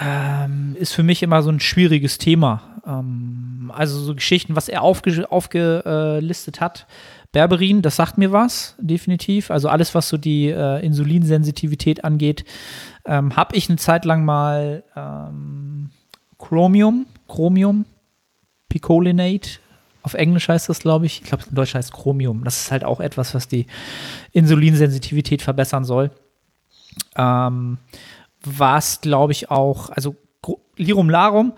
ähm, ist für mich immer so ein schwieriges Thema. Ähm, also so Geschichten, was er aufge aufgelistet hat. Berberin, das sagt mir was, definitiv. Also alles, was so die äh, Insulinsensitivität angeht, ähm, habe ich eine Zeit lang mal ähm, Chromium, Chromium, Picolinate, auf Englisch heißt das, glaube ich. Ich glaube, in Deutsch heißt Chromium. Das ist halt auch etwas, was die Insulinsensitivität verbessern soll. Ähm, was, glaube ich, auch, also Lirum Larum,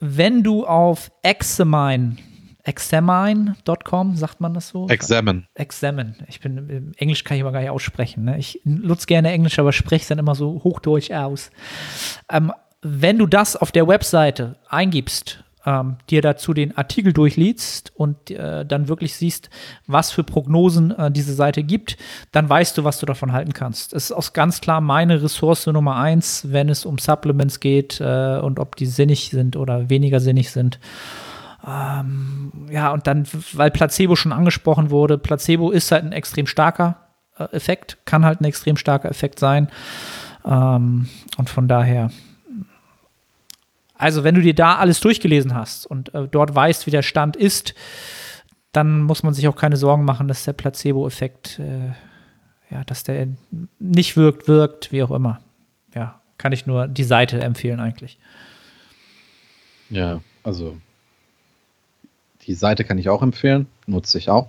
wenn du auf Examine, examine.com, sagt man das so? Examine. Examine. Ich bin, Englisch kann ich aber gar nicht aussprechen. Ne? Ich nutze gerne Englisch, aber spreche es dann immer so hochdeutsch aus. Ähm, wenn du das auf der Webseite eingibst, ähm, dir dazu den Artikel durchliest und äh, dann wirklich siehst, was für Prognosen äh, diese Seite gibt, dann weißt du, was du davon halten kannst. Es ist auch ganz klar meine Ressource Nummer eins, wenn es um Supplements geht äh, und ob die sinnig sind oder weniger sinnig sind. Ähm, ja, und dann, weil Placebo schon angesprochen wurde, Placebo ist halt ein extrem starker äh, Effekt, kann halt ein extrem starker Effekt sein. Ähm, und von daher, also, wenn du dir da alles durchgelesen hast und äh, dort weißt, wie der Stand ist, dann muss man sich auch keine Sorgen machen, dass der Placebo-Effekt, äh, ja, dass der nicht wirkt, wirkt, wie auch immer. Ja, kann ich nur die Seite empfehlen eigentlich. Ja, also die Seite kann ich auch empfehlen, nutze ich auch.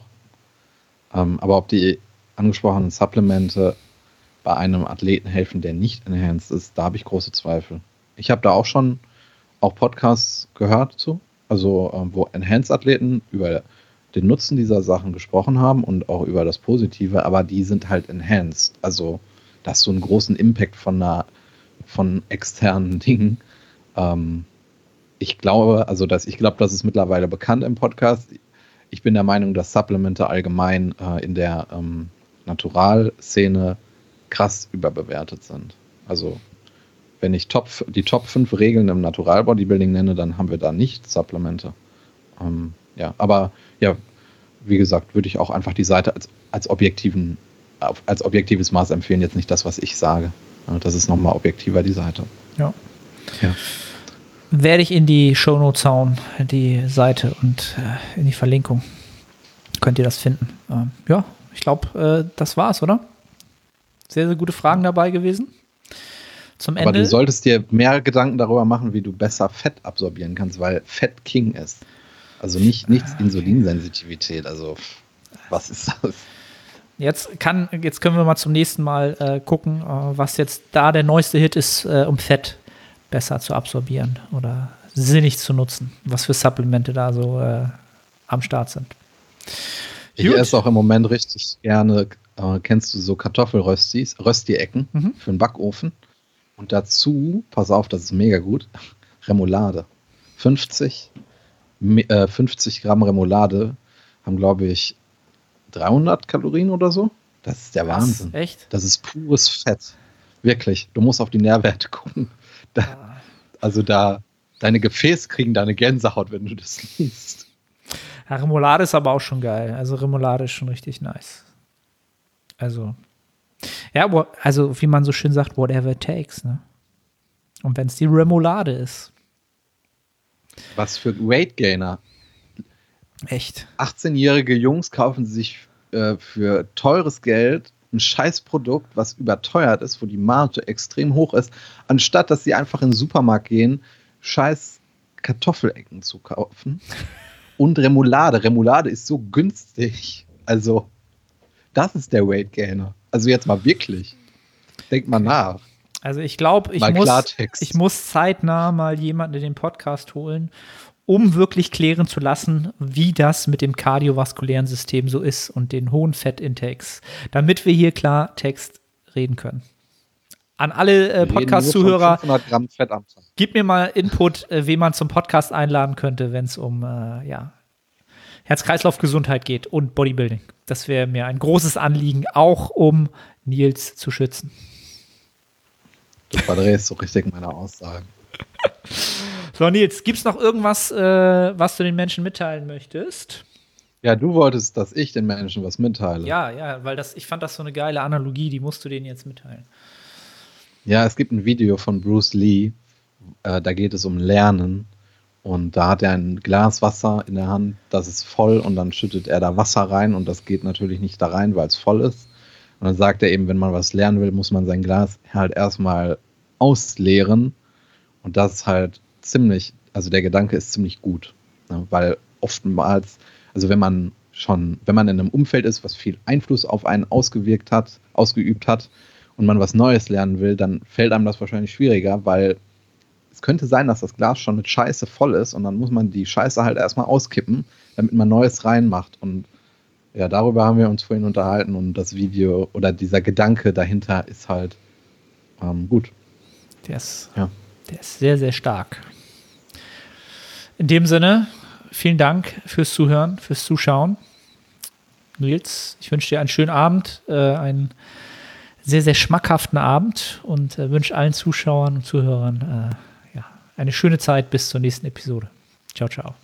Ähm, aber ob die angesprochenen Supplemente bei einem Athleten helfen, der nicht enhanced ist, da habe ich große Zweifel. Ich habe da auch schon auch Podcasts gehört zu, also ähm, wo Enhanced-Athleten über den Nutzen dieser Sachen gesprochen haben und auch über das Positive, aber die sind halt enhanced. Also, da hast du einen großen Impact von einer, von externen (laughs) Dingen. Ähm, ich glaube, also dass ich glaube, das ist mittlerweile bekannt im Podcast. Ich bin der Meinung, dass Supplemente allgemein äh, in der ähm, Naturalszene krass überbewertet sind. Also wenn ich Top, die Top 5 Regeln im Natural Bodybuilding nenne, dann haben wir da nicht Supplemente. Ähm, ja, aber ja, wie gesagt, würde ich auch einfach die Seite als, als objektiven, als objektives Maß empfehlen, jetzt nicht das, was ich sage. Das ist nochmal objektiver, die Seite. Ja. ja. Werde ich in die Shownotes hauen, die Seite und äh, in die Verlinkung. Könnt ihr das finden. Ähm, ja, ich glaube, äh, das war's, oder? Sehr, sehr gute Fragen dabei gewesen. Zum Ende. Aber du solltest dir mehr Gedanken darüber machen, wie du besser Fett absorbieren kannst, weil Fett King ist. Also nicht nichts ah, Insulinsensitivität. Also was ist das? Jetzt kann, jetzt können wir mal zum nächsten Mal äh, gucken, äh, was jetzt da der neueste Hit ist, äh, um Fett besser zu absorbieren oder sinnig zu nutzen. Was für Supplemente da so äh, am Start sind. Ich Gut. esse auch im Moment richtig gerne, äh, kennst du so Kartoffelröstis, Rösti-Ecken mhm. für den Backofen. Und dazu, pass auf, das ist mega gut, Remoulade. 50, äh, 50 Gramm Remoulade haben, glaube ich, 300 Kalorien oder so. Das ist der Wahnsinn. Was? Echt? Das ist pures Fett. Wirklich. Du musst auf die Nährwerte gucken. Da, ah. Also da, deine Gefäße kriegen deine Gänsehaut, wenn du das liest. Ja, Remoulade ist aber auch schon geil. Also Remoulade ist schon richtig nice. Also, ja, also wie man so schön sagt, whatever it takes. Ne? Und wenn es die Remoulade ist. Was für Weight Gainer. Echt. 18-jährige Jungs kaufen sich äh, für teures Geld ein Scheißprodukt, was überteuert ist, wo die Marge extrem hoch ist, anstatt dass sie einfach in den Supermarkt gehen, scheiß Kartoffelecken zu kaufen (laughs) und Remoulade. Remoulade ist so günstig. Also, das ist der Weight Gainer. Also jetzt mal wirklich. Denk mal nach. Also ich glaube, ich, muss, ich muss zeitnah mal jemanden in den Podcast holen, um wirklich klären zu lassen, wie das mit dem kardiovaskulären System so ist und den hohen Fettintakes, damit wir hier klar Text reden können. An alle äh, Podcast-Zuhörer, gib mir mal Input, äh, wen man zum Podcast einladen könnte, wenn es um äh, ja, Herz-Kreislauf-Gesundheit geht und Bodybuilding. Das wäre mir ein großes Anliegen, auch um Nils zu schützen. Du verdrehst so richtig meine Aussagen. so, Nils, gibt es noch irgendwas, äh, was du den Menschen mitteilen möchtest? Ja, du wolltest, dass ich den Menschen was mitteile. Ja, ja, weil das, ich fand das so eine geile Analogie, die musst du denen jetzt mitteilen. Ja, es gibt ein Video von Bruce Lee, äh, da geht es um Lernen. Und da hat er ein Glas Wasser in der Hand, das ist voll und dann schüttet er da Wasser rein und das geht natürlich nicht da rein, weil es voll ist. Und dann sagt er eben, wenn man was lernen will, muss man sein Glas halt erstmal ausleeren. Und das ist halt ziemlich, also der Gedanke ist ziemlich gut. Ne? Weil oftmals, also wenn man schon, wenn man in einem Umfeld ist, was viel Einfluss auf einen ausgewirkt hat, ausgeübt hat, und man was Neues lernen will, dann fällt einem das wahrscheinlich schwieriger, weil es könnte sein, dass das Glas schon mit Scheiße voll ist und dann muss man die Scheiße halt erstmal auskippen, damit man Neues reinmacht. Und ja, darüber haben wir uns vorhin unterhalten und das Video oder dieser Gedanke dahinter ist halt ähm, gut. Der ist, ja. der ist sehr, sehr stark. In dem Sinne, vielen Dank fürs Zuhören, fürs Zuschauen. Nils, ich wünsche dir einen schönen Abend, äh, einen sehr, sehr schmackhaften Abend und äh, wünsche allen Zuschauern und Zuhörern äh, eine schöne Zeit bis zur nächsten Episode. Ciao, ciao.